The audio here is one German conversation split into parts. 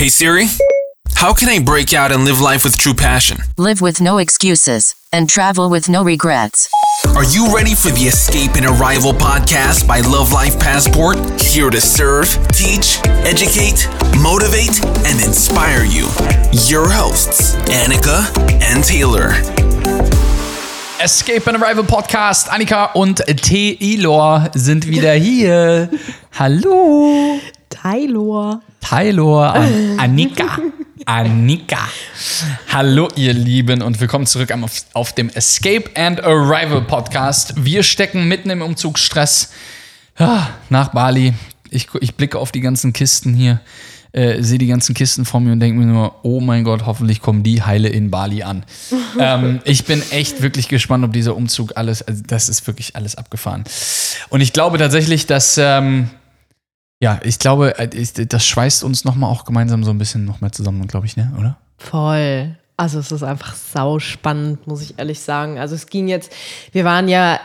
Hey Siri, how can I break out and live life with true passion? Live with no excuses and travel with no regrets. Are you ready for the Escape and Arrival podcast by Love Life Passport? Here to serve, teach, educate, motivate, and inspire you. Your hosts, Annika and Taylor. Escape and Arrival Podcast. Annika und Taylor sind wieder hier. Hallo. Taylor. Taylor und Annika. Annika. Hallo, ihr Lieben, und willkommen zurück auf, auf dem Escape and Arrival Podcast. Wir stecken mitten im Umzugsstress ah, nach Bali. Ich, ich blicke auf die ganzen Kisten hier, äh, sehe die ganzen Kisten vor mir und denke mir nur, oh mein Gott, hoffentlich kommen die heile in Bali an. ähm, ich bin echt wirklich gespannt, ob dieser Umzug alles, also das ist wirklich alles abgefahren. Und ich glaube tatsächlich, dass. Ähm, ja, ich glaube, äh, das schweißt uns nochmal auch gemeinsam so ein bisschen noch mehr zusammen, glaube ich, ne? Oder? Voll. Also es ist einfach sau spannend, muss ich ehrlich sagen. Also es ging jetzt, wir waren ja,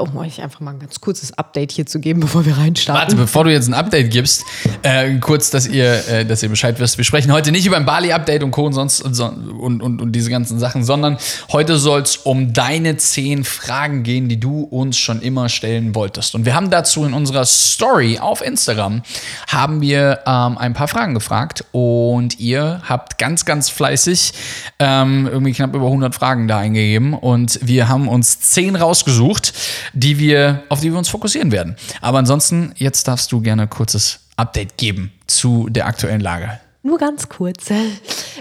um euch einfach mal ein ganz kurzes Update hier zu geben, bevor wir Warte, reinstarten. bevor du jetzt ein Update gibst, äh, kurz, dass ihr, äh, dass ihr Bescheid wisst. Wir sprechen heute nicht über ein Bali-Update und Co. und sonst und, so- und, und, und diese ganzen Sachen, sondern heute soll es um deine zehn Fragen gehen, die du uns schon immer stellen wolltest. Und wir haben dazu in unserer Story auf Instagram haben wir ähm, ein paar Fragen gefragt und ihr habt ganz, ganz fleißig ähm, irgendwie knapp über 100 Fragen da eingegeben und wir haben uns zehn rausgesucht, die wir, auf die wir uns fokussieren werden. Aber ansonsten, jetzt darfst du gerne ein kurzes Update geben zu der aktuellen Lage. Nur ganz kurz.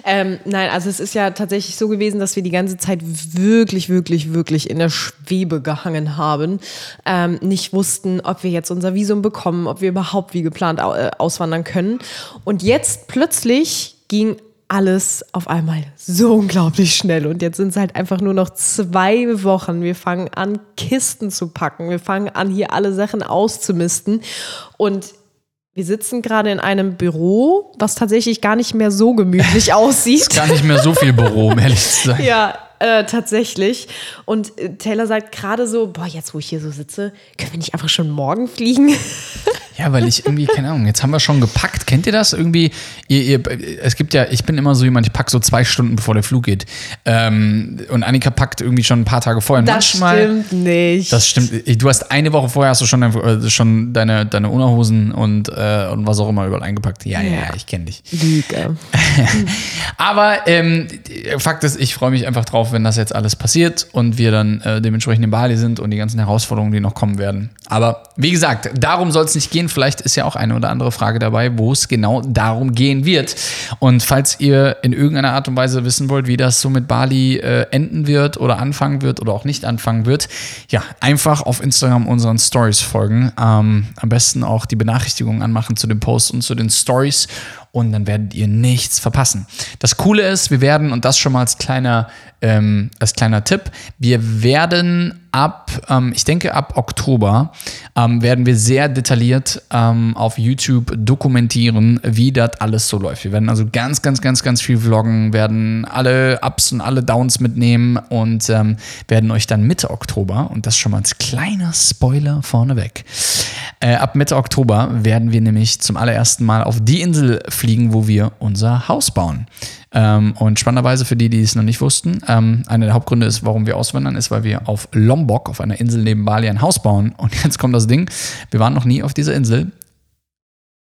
ähm, nein, also es ist ja tatsächlich so gewesen, dass wir die ganze Zeit wirklich, wirklich, wirklich in der Schwebe gehangen haben. Ähm, nicht wussten, ob wir jetzt unser Visum bekommen, ob wir überhaupt wie geplant äh, auswandern können. Und jetzt plötzlich ging alles auf einmal so unglaublich schnell. Und jetzt sind es halt einfach nur noch zwei Wochen. Wir fangen an, Kisten zu packen. Wir fangen an, hier alle Sachen auszumisten. Und wir sitzen gerade in einem Büro, was tatsächlich gar nicht mehr so gemütlich aussieht. Ist gar nicht mehr so viel Büro, um ehrlich zu sein. Ja, äh, tatsächlich. Und äh, Taylor sagt gerade so, boah, jetzt wo ich hier so sitze, können wir nicht einfach schon morgen fliegen? Ja, weil ich irgendwie, keine Ahnung, jetzt haben wir schon gepackt. Kennt ihr das irgendwie? Ihr, ihr, es gibt ja, ich bin immer so jemand, ich packe so zwei Stunden, bevor der Flug geht. Ähm, und Annika packt irgendwie schon ein paar Tage vorher. Das manchmal, stimmt nicht. Das stimmt. Du hast eine Woche vorher hast du schon, dein, äh, schon deine, deine Unterhosen und, äh, und was auch immer überall eingepackt. Ja, ja, ja, ich kenne dich. Lüge. Aber ähm, Fakt ist, ich freue mich einfach drauf, wenn das jetzt alles passiert und wir dann äh, dementsprechend in Bali sind und die ganzen Herausforderungen, die noch kommen werden. Aber wie gesagt, darum soll es nicht gehen. Vielleicht ist ja auch eine oder andere Frage dabei, wo es genau darum gehen wird. Und falls ihr in irgendeiner Art und Weise wissen wollt, wie das so mit Bali äh, enden wird oder anfangen wird oder auch nicht anfangen wird, ja, einfach auf Instagram unseren Stories folgen. Ähm, am besten auch die Benachrichtigungen anmachen zu den Posts und zu den Stories und dann werdet ihr nichts verpassen. Das Coole ist, wir werden, und das schon mal als kleiner, ähm, als kleiner Tipp, wir werden ab, ähm, ich denke ab Oktober, ähm, werden wir sehr detailliert ähm, auf YouTube dokumentieren, wie das alles so läuft. Wir werden also ganz, ganz, ganz, ganz viel vloggen, werden alle Ups und alle Downs mitnehmen und ähm, werden euch dann Mitte Oktober, und das schon mal als kleiner Spoiler vorneweg, äh, ab Mitte Oktober werden wir nämlich zum allerersten Mal auf die Insel fliegen, wo wir unser Haus bauen. Ähm, und spannenderweise für die, die es noch nicht wussten, ähm, einer der Hauptgründe ist, warum wir auswandern, ist, weil wir auf Lombok, auf einer Insel neben Bali, ein Haus bauen. Und jetzt kommt das Ding, wir waren noch nie auf dieser Insel.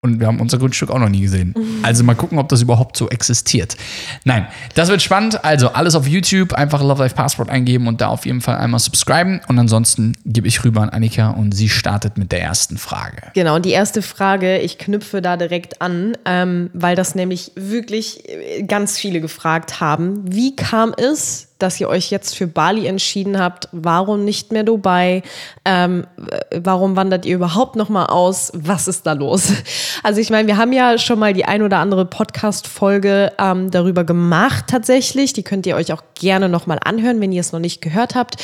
Und wir haben unser Grundstück auch noch nie gesehen. Also mal gucken, ob das überhaupt so existiert. Nein, das wird spannend. Also alles auf YouTube, einfach Love Life Passport eingeben und da auf jeden Fall einmal subscriben. Und ansonsten gebe ich rüber an Annika und sie startet mit der ersten Frage. Genau, und die erste Frage, ich knüpfe da direkt an, ähm, weil das nämlich wirklich äh, ganz viele gefragt haben. Wie kam es, dass ihr euch jetzt für Bali entschieden habt? Warum nicht mehr Dubai? Ähm, äh, warum wandert ihr überhaupt noch mal aus? Was ist da los? Also ich meine, wir haben ja schon mal die ein oder andere Podcast-Folge ähm, darüber gemacht tatsächlich. Die könnt ihr euch auch gerne noch mal anhören, wenn ihr es noch nicht gehört habt.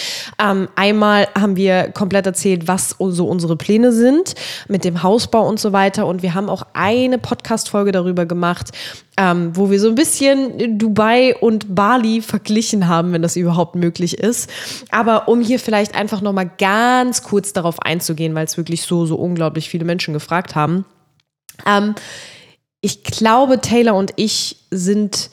Ähm, einmal haben wir komplett erzählt, was so unsere Pläne sind mit dem Hausbau und so weiter. Und wir haben auch eine Podcast-Folge darüber gemacht, ähm, wo wir so ein bisschen Dubai und Bali verglichen haben, wenn das überhaupt möglich ist. Aber um hier vielleicht einfach noch mal ganz kurz darauf einzugehen, weil es wirklich so, so unglaublich viele Menschen gefragt haben. Ähm, ich glaube, Taylor und ich sind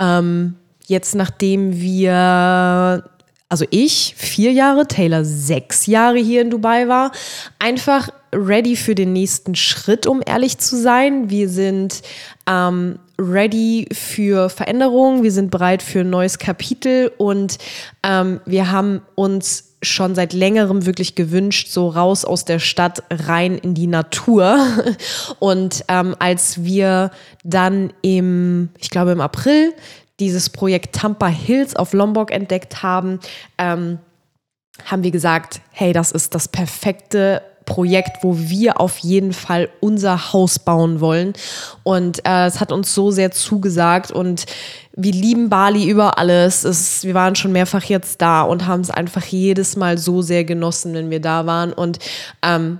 ähm, jetzt, nachdem wir, also ich vier Jahre, Taylor sechs Jahre hier in Dubai war, einfach ready für den nächsten Schritt, um ehrlich zu sein. Wir sind ähm, ready für Veränderungen, wir sind bereit für ein neues Kapitel und ähm, wir haben uns schon seit längerem wirklich gewünscht, so raus aus der Stadt, rein in die Natur. Und ähm, als wir dann im, ich glaube im April, dieses Projekt Tampa Hills auf Lombok entdeckt haben, ähm, haben wir gesagt, hey, das ist das perfekte Projekt, wo wir auf jeden Fall unser Haus bauen wollen. Und äh, es hat uns so sehr zugesagt und wir lieben Bali über alles. Es, wir waren schon mehrfach jetzt da und haben es einfach jedes Mal so sehr genossen, wenn wir da waren. Und ähm,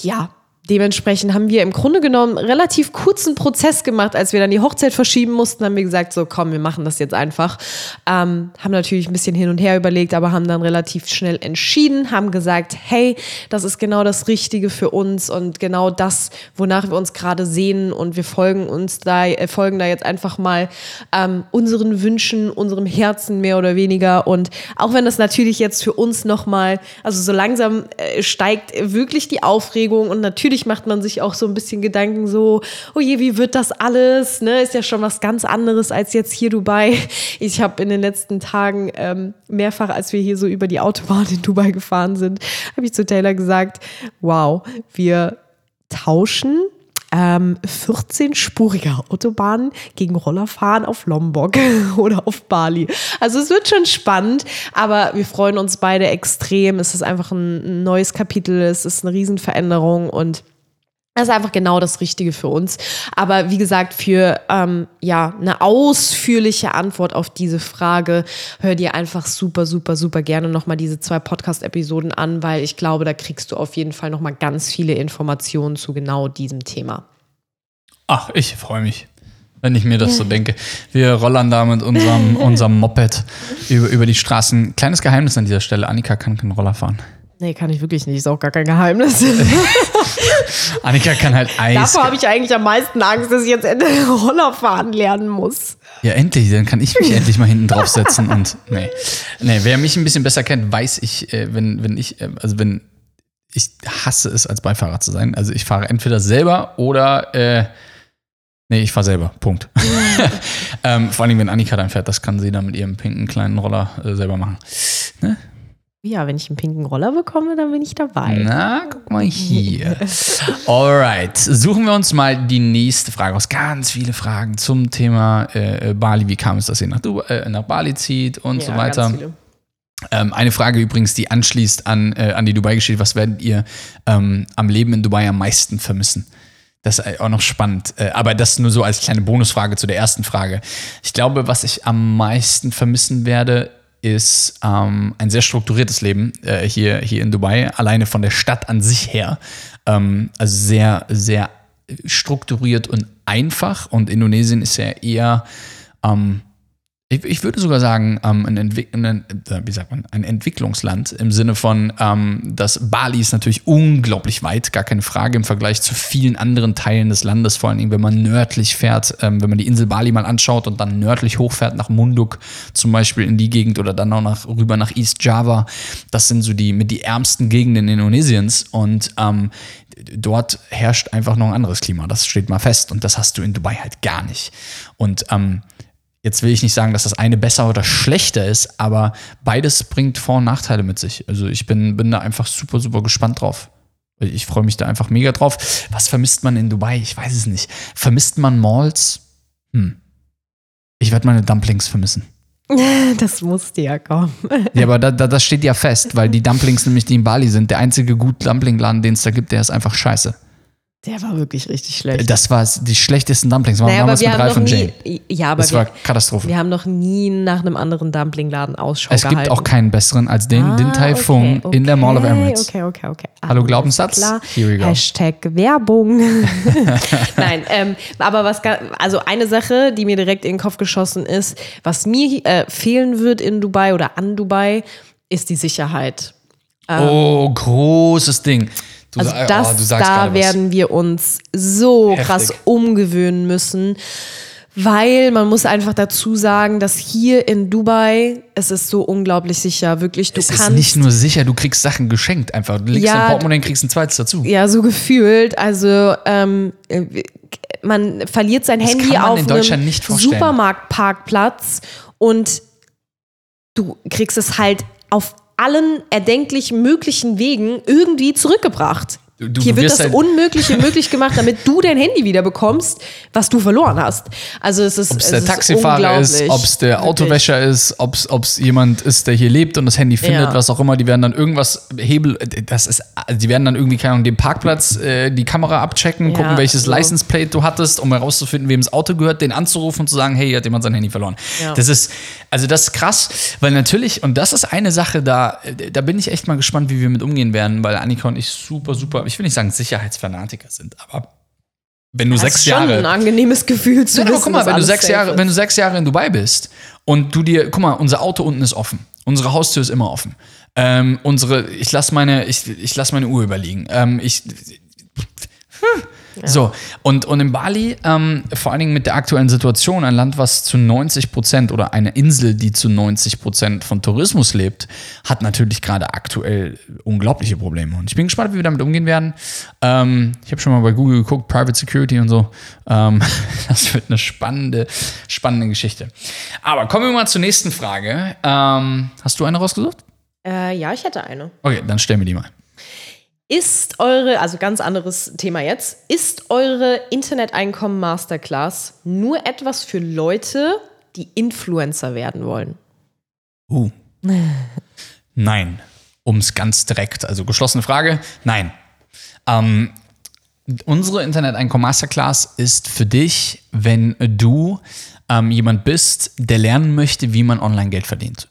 ja, dementsprechend haben wir im Grunde genommen relativ kurzen Prozess gemacht, als wir dann die Hochzeit verschieben mussten, haben wir gesagt, so komm, wir machen das jetzt einfach. Ähm, haben natürlich ein bisschen hin und her überlegt, aber haben dann relativ schnell entschieden, haben gesagt, hey, das ist genau das Richtige für uns und genau das, wonach wir uns gerade sehen und wir folgen uns da, äh, folgen da jetzt einfach mal ähm, unseren Wünschen, unserem Herzen mehr oder weniger und auch wenn das natürlich jetzt für uns nochmal, also so langsam äh, steigt wirklich die Aufregung und natürlich natürlich macht man sich auch so ein bisschen Gedanken so, oh je, wie wird das alles? Ne? Ist ja schon was ganz anderes als jetzt hier Dubai. Ich habe in den letzten Tagen ähm, mehrfach, als wir hier so über die Autobahn in Dubai gefahren sind, habe ich zu Taylor gesagt, wow, wir tauschen ähm, 14-spurige Autobahnen gegen Rollerfahren auf Lombok oder auf Bali. Also es wird schon spannend, aber wir freuen uns beide extrem. Es ist einfach ein neues Kapitel, es ist eine Riesenveränderung und das ist einfach genau das Richtige für uns. Aber wie gesagt, für ähm, ja eine ausführliche Antwort auf diese Frage hör dir einfach super, super, super gerne nochmal diese zwei Podcast-Episoden an, weil ich glaube, da kriegst du auf jeden Fall nochmal ganz viele Informationen zu genau diesem Thema. Ach, ich freue mich wenn ich mir das so denke. Wir rollern da mit unserem, unserem Moped über, über die Straßen. Kleines Geheimnis an dieser Stelle: Annika kann keinen Roller fahren. Nee, kann ich wirklich nicht. Ist auch gar kein Geheimnis. Annika kann halt Eis. Davor habe ich eigentlich am meisten Angst, dass ich jetzt Ende Roller fahren lernen muss. Ja, endlich. Dann kann ich mich endlich mal hinten drauf setzen und nee. Nee, wer mich ein bisschen besser kennt, weiß ich, äh, wenn, wenn ich, äh, also wenn ich hasse es, als Beifahrer zu sein. Also ich fahre entweder selber oder äh, Nee, ich fahre selber. Punkt. ähm, vor allem, wenn Annika dann fährt, das kann sie dann mit ihrem pinken kleinen Roller äh, selber machen. Ne? Ja, wenn ich einen pinken Roller bekomme, dann bin ich dabei. Na, guck mal hier. Alright, suchen wir uns mal die nächste Frage aus. Ganz viele Fragen zum Thema äh, Bali. Wie kam es, dass ihr nach, äh, nach Bali zieht und ja, so weiter. Ähm, eine Frage übrigens, die anschließt an, äh, an die Dubai-Geschichte. Was werdet ihr ähm, am Leben in Dubai am meisten vermissen? Das ist auch noch spannend. Äh, aber das nur so als kleine Bonusfrage zu der ersten Frage. Ich glaube, was ich am meisten vermissen werde, ist ähm, ein sehr strukturiertes Leben äh, hier, hier in Dubai, alleine von der Stadt an sich her. Ähm, also sehr, sehr strukturiert und einfach. Und Indonesien ist ja eher ähm, ich, ich würde sogar sagen, ähm, ein, Entwick ein, äh, wie sagt man, ein Entwicklungsland im Sinne von, ähm, dass Bali ist natürlich unglaublich weit, gar keine Frage im Vergleich zu vielen anderen Teilen des Landes, vor allen Dingen, wenn man nördlich fährt, ähm, wenn man die Insel Bali mal anschaut und dann nördlich hochfährt nach Munduk zum Beispiel in die Gegend oder dann auch nach, rüber nach East Java. Das sind so die mit die ärmsten Gegenden Indonesiens und ähm, dort herrscht einfach noch ein anderes Klima. Das steht mal fest und das hast du in Dubai halt gar nicht. Und ähm, Jetzt will ich nicht sagen, dass das eine besser oder schlechter ist, aber beides bringt Vor- und Nachteile mit sich. Also ich bin, bin da einfach super, super gespannt drauf. Ich freue mich da einfach mega drauf. Was vermisst man in Dubai? Ich weiß es nicht. Vermisst man Malls? Hm. Ich werde meine Dumplings vermissen. Das musste ja kommen. Ja, aber da, da, das steht ja fest, weil die Dumplings nämlich, die in Bali sind, der einzige gute Dumpling-Laden, den es da gibt, der ist einfach scheiße. Der war wirklich richtig schlecht. Das war die schlechtesten Dumplings. Waren naja, damals mit Ralf und Jane. Ja, aber das wir, war Katastrophe. Wir haben noch nie nach einem anderen Dumplingladen Ausschau Es gibt auch keinen besseren als den ah, Din Tai Fung okay, okay, in der Mall of Emirates. Okay, okay, okay. Hallo Glaubenssatz? Klar. Here we go. Hashtag Werbung. Nein, ähm, aber was, also eine Sache, die mir direkt in den Kopf geschossen ist, was mir äh, fehlen wird in Dubai oder an Dubai, ist die Sicherheit. Ähm, oh, großes Ding Du also sa- oh, das, du sagst da werden wir uns so Heftig. krass umgewöhnen müssen, weil man muss einfach dazu sagen, dass hier in Dubai es ist so unglaublich sicher, wirklich du Es kannst ist nicht nur sicher, du kriegst Sachen geschenkt einfach. Du legst Ja, dein Portemonnaie und kriegst ein zweites dazu. ja so gefühlt, also ähm, äh, man verliert sein Handy kann man auf einem. Supermarktparkplatz und du kriegst es halt auf allen erdenklichen möglichen Wegen irgendwie zurückgebracht. Du- Hier wird das halt- Unmögliche möglich gemacht, damit du dein Handy wieder bekommst, was du verloren hast. Also es ist Ob es der Taxifahrer ist, ob es der Wirklich. Autowäscher ist, ob es jemand ist, der hier lebt und das Handy findet, Ja. was auch immer, die werden dann irgendwas Hebel, das ist, also die werden dann irgendwie, keine Ahnung, den Parkplatz, äh, die Kamera abchecken, Ja, gucken, welches so. License Plate du hattest, um herauszufinden, wem das Auto gehört, den anzurufen und zu sagen, hey, hier hat jemand sein Handy verloren. Ja. Das ist, also das ist krass, weil natürlich, und das ist eine Sache, da, da bin ich echt mal gespannt, wie wir mit umgehen werden, weil Annika und ich super, super, ich will nicht sagen Sicherheitsfanatiker sind, aber wenn du Das sechs ist schon Jahre ein angenehmes Gefühl zu ja, wissen, guck mal, wenn du, sechs Jahre, ist. wenn du sechs Jahre in Dubai bist und du dir, guck mal, unser Auto unten ist offen. Unsere Haustür ist immer offen. Ähm, unsere, ich lasse meine, ich, ich lass meine Uhr überliegen. Ähm, ich, So, und, und in Bali, ähm, vor allen Dingen mit der aktuellen Situation, ein Land, was zu 90 Prozent oder eine Insel, die zu 90 Prozent von Tourismus lebt, hat natürlich gerade aktuell unglaubliche Probleme. Und ich bin gespannt, wie wir damit umgehen werden. Ähm, ich habe schon mal bei Google geguckt, Private Security und so. Ähm, das wird eine spannende, spannende Geschichte. Aber kommen wir mal zur nächsten Frage. Ähm, hast du eine rausgesucht? Äh, ja, ich hätte eine. Okay, dann stellen wir die mal. Ist eure, also ganz anderes Thema jetzt, ist eure Internet-Einkommen Masterclass nur etwas für Leute, die Influencer werden wollen? Uh. Nein. Um es ganz direkt, also geschlossene Frage, nein. Ähm, unsere Internet-Einkommen Masterclass ist für dich, wenn du ähm, jemand bist, der lernen möchte, wie man online Geld verdient.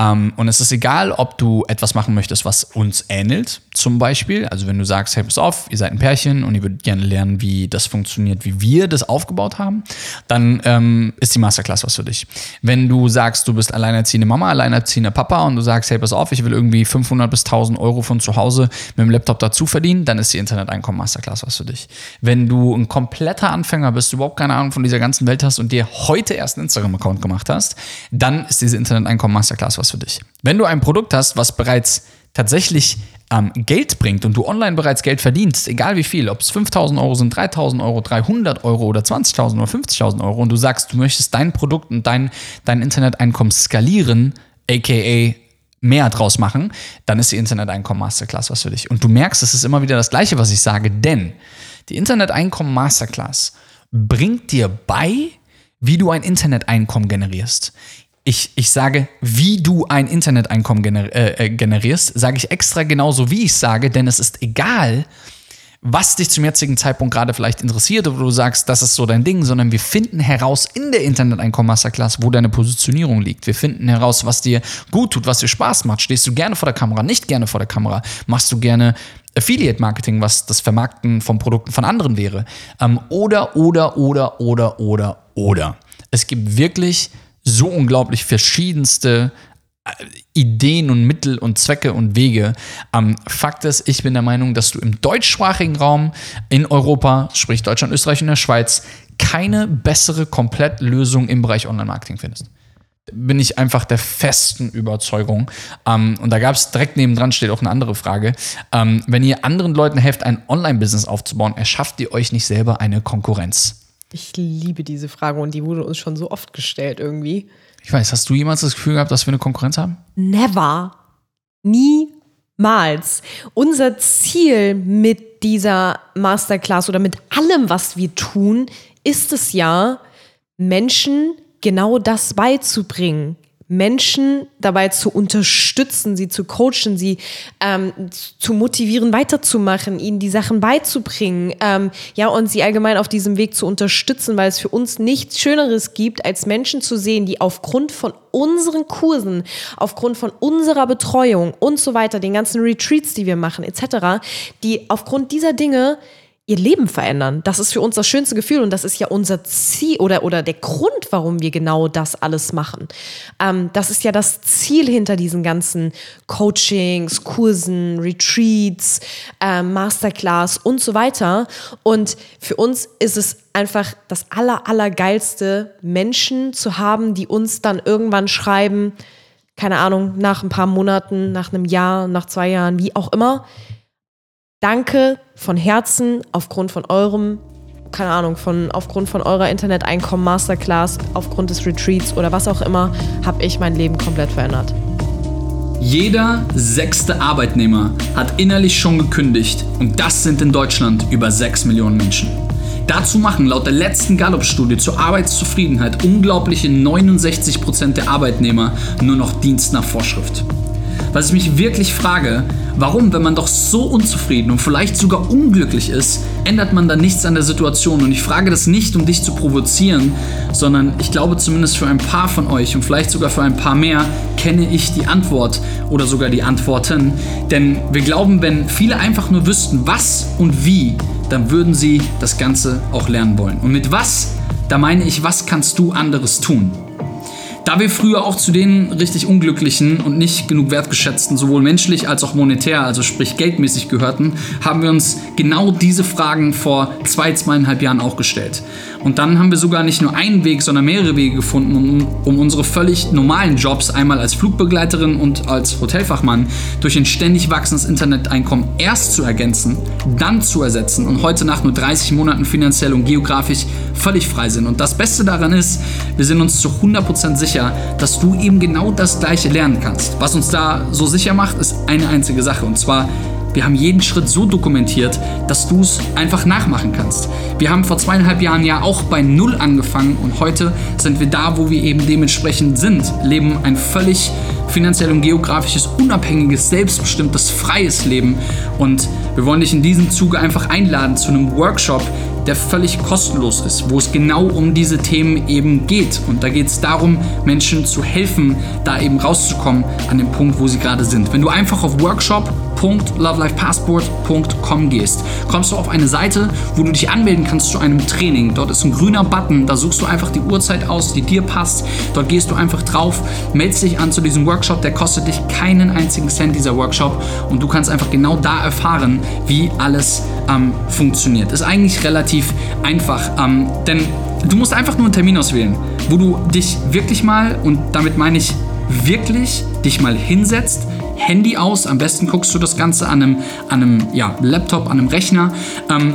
Ähm, und es ist egal, ob du etwas machen möchtest, was uns ähnelt, zum Beispiel. Also wenn du sagst, hey, pass auf, ihr seid ein Pärchen und ihr würdet gerne lernen, wie das funktioniert, wie wir das aufgebaut haben, dann ähm, ist die Masterclass was für dich. Wenn du sagst, du bist alleinerziehende Mama, alleinerziehender Papa und du sagst, hey, pass auf, ich will irgendwie 500 bis 1000 Euro von zu Hause mit dem Laptop dazu verdienen, dann ist die Internet-Einkommen Masterclass was für dich. Wenn du ein kompletter Anfänger bist, überhaupt keine Ahnung von dieser ganzen Welt hast und dir heute erst einen Instagram-Account gemacht hast, dann ist diese Internet-Einkommen Masterclass was für dich. Wenn du ein Produkt hast, was bereits tatsächlich ähm, Geld bringt und du online bereits Geld verdienst, egal wie viel, ob es 5000 Euro sind, 3000 Euro, 300 Euro oder 20.000 oder 50.000 Euro und du sagst, du möchtest dein Produkt und dein, dein Interneteinkommen skalieren, aka mehr draus machen, dann ist die Internet-Einkommen Masterclass was für dich. Und du merkst, es ist immer wieder das Gleiche, was ich sage, denn die Internet-Einkommen Masterclass bringt dir bei, wie du ein Interneteinkommen generierst. Ich, ich sage, wie du ein Interneteinkommen gener äh, äh, generierst, sage ich extra genauso, wie ich sage, denn es ist egal, was dich zum jetzigen Zeitpunkt gerade vielleicht interessiert oder du sagst, das ist so dein Ding, sondern wir finden heraus in der Internet-Einkommen Masterclass, wo deine Positionierung liegt. Wir finden heraus, was dir gut tut, was dir Spaß macht. Stehst du gerne vor der Kamera, nicht gerne vor der Kamera? Machst du gerne Affiliate-Marketing, was das Vermarkten von Produkten von anderen wäre? Ähm, oder, oder, oder, oder, oder, oder. Es gibt wirklich so unglaublich verschiedenste Ideen und Mittel und Zwecke und Wege. Ähm, Fakt ist, ich bin der Meinung, dass du im deutschsprachigen Raum in Europa, sprich Deutschland, Österreich und der Schweiz, keine bessere Komplettlösung im Bereich Online-Marketing findest. Bin ich einfach der festen Überzeugung. Ähm, und da gab es direkt nebendran steht auch eine andere Frage. Ähm, wenn ihr anderen Leuten helft, ein Online-Business aufzubauen, erschafft ihr euch nicht selber eine Konkurrenz. Ich liebe diese Frage und die wurde uns schon so oft gestellt irgendwie. Ich weiß, hast du jemals das Gefühl gehabt, dass wir eine Konkurrenz haben? Never. Niemals. Unser Ziel mit dieser Masterclass oder mit allem, was wir tun, ist es ja, Menschen genau das beizubringen. Menschen dabei zu unterstützen, sie zu coachen, sie ähm, zu motivieren, weiterzumachen, ihnen die Sachen beizubringen, ähm, ja, und sie allgemein auf diesem Weg zu unterstützen, weil es für uns nichts Schöneres gibt, als Menschen zu sehen, die aufgrund von unseren Kursen, aufgrund von unserer Betreuung und so weiter, den ganzen Retreats, die wir machen, etc., die aufgrund dieser Dinge ihr Leben verändern. Das ist für uns das schönste Gefühl und das ist ja unser Ziel oder, oder der Grund, warum wir genau das alles machen. Ähm, das ist ja das Ziel hinter diesen ganzen Coachings, Kursen, Retreats, ähm, Masterclass und so weiter. Und für uns ist es einfach das aller, allergeilste, Menschen zu haben, die uns dann irgendwann schreiben, keine Ahnung, nach ein paar Monaten, nach einem Jahr, nach zwei Jahren, wie auch immer, Danke von Herzen aufgrund von eurem, keine Ahnung, von, aufgrund von eurer Interneteinkommen, Masterclass, aufgrund des Retreats oder was auch immer, habe ich mein Leben komplett verändert. Jeder sechste Arbeitnehmer hat innerlich schon gekündigt und das sind in Deutschland über 6 Millionen Menschen. Dazu machen laut der letzten Gallup-Studie zur Arbeitszufriedenheit unglaubliche 69% der Arbeitnehmer nur noch Dienst nach Vorschrift. Was ich mich wirklich frage, warum, wenn man doch so unzufrieden und vielleicht sogar unglücklich ist, ändert man dann nichts an der Situation? Und ich frage das nicht, um dich zu provozieren, sondern ich glaube zumindest für ein paar von euch und vielleicht sogar für ein paar mehr kenne ich die Antwort oder sogar die Antworten. Denn wir glauben, wenn viele einfach nur wüssten, was und wie, dann würden sie das Ganze auch lernen wollen. Und mit was, da meine ich, was kannst du anderes tun? Da wir früher auch zu den richtig unglücklichen und nicht genug wertgeschätzten, sowohl menschlich als auch monetär, also sprich geldmäßig gehörten, haben wir uns genau diese Fragen vor zwei, zweieinhalb Jahren auch gestellt. Und dann haben wir sogar nicht nur einen Weg, sondern mehrere Wege gefunden, um, um unsere völlig normalen Jobs einmal als Flugbegleiterin und als Hotelfachmann durch ein ständig wachsendes Interneteinkommen erst zu ergänzen, dann zu ersetzen und heute nach nur 30 Monaten finanziell und geografisch völlig frei sind. Und das Beste daran ist, wir sind uns zu 100% sicher, dass du eben genau das Gleiche lernen kannst. Was uns da so sicher macht, ist eine einzige Sache und zwar wir haben jeden Schritt so dokumentiert, dass du es einfach nachmachen kannst. Wir haben vor zweieinhalb Jahren ja auch bei Null angefangen und heute sind wir da, wo wir eben dementsprechend sind, leben ein völlig finanziell und geografisches, unabhängiges, selbstbestimmtes, freies Leben. Und wir wollen dich in diesem Zuge einfach einladen zu einem Workshop, der völlig kostenlos ist, wo es genau um diese Themen eben geht. Und da geht es darum, Menschen zu helfen, da eben rauszukommen an dem Punkt, wo sie gerade sind. Wenn du einfach auf workshop.lovelifepassport.com gehst, kommst du auf eine Seite, wo du dich anmelden kannst zu einem Training. Dort ist ein grüner Button, da suchst du einfach die Uhrzeit aus, die dir passt. Dort gehst du einfach drauf, meldest dich an zu diesem Workshop, der kostet dich keinen einzigen Cent, dieser Workshop. Und du kannst einfach genau da erfahren, wie alles ähm, funktioniert. Ist eigentlich relativ einfach, ähm, denn du musst einfach nur einen Termin auswählen, wo du dich wirklich mal, und damit meine ich wirklich, dich mal hinsetzt, Handy aus, am besten guckst du das Ganze an einem, an einem ja, Laptop, an einem Rechner. Ähm,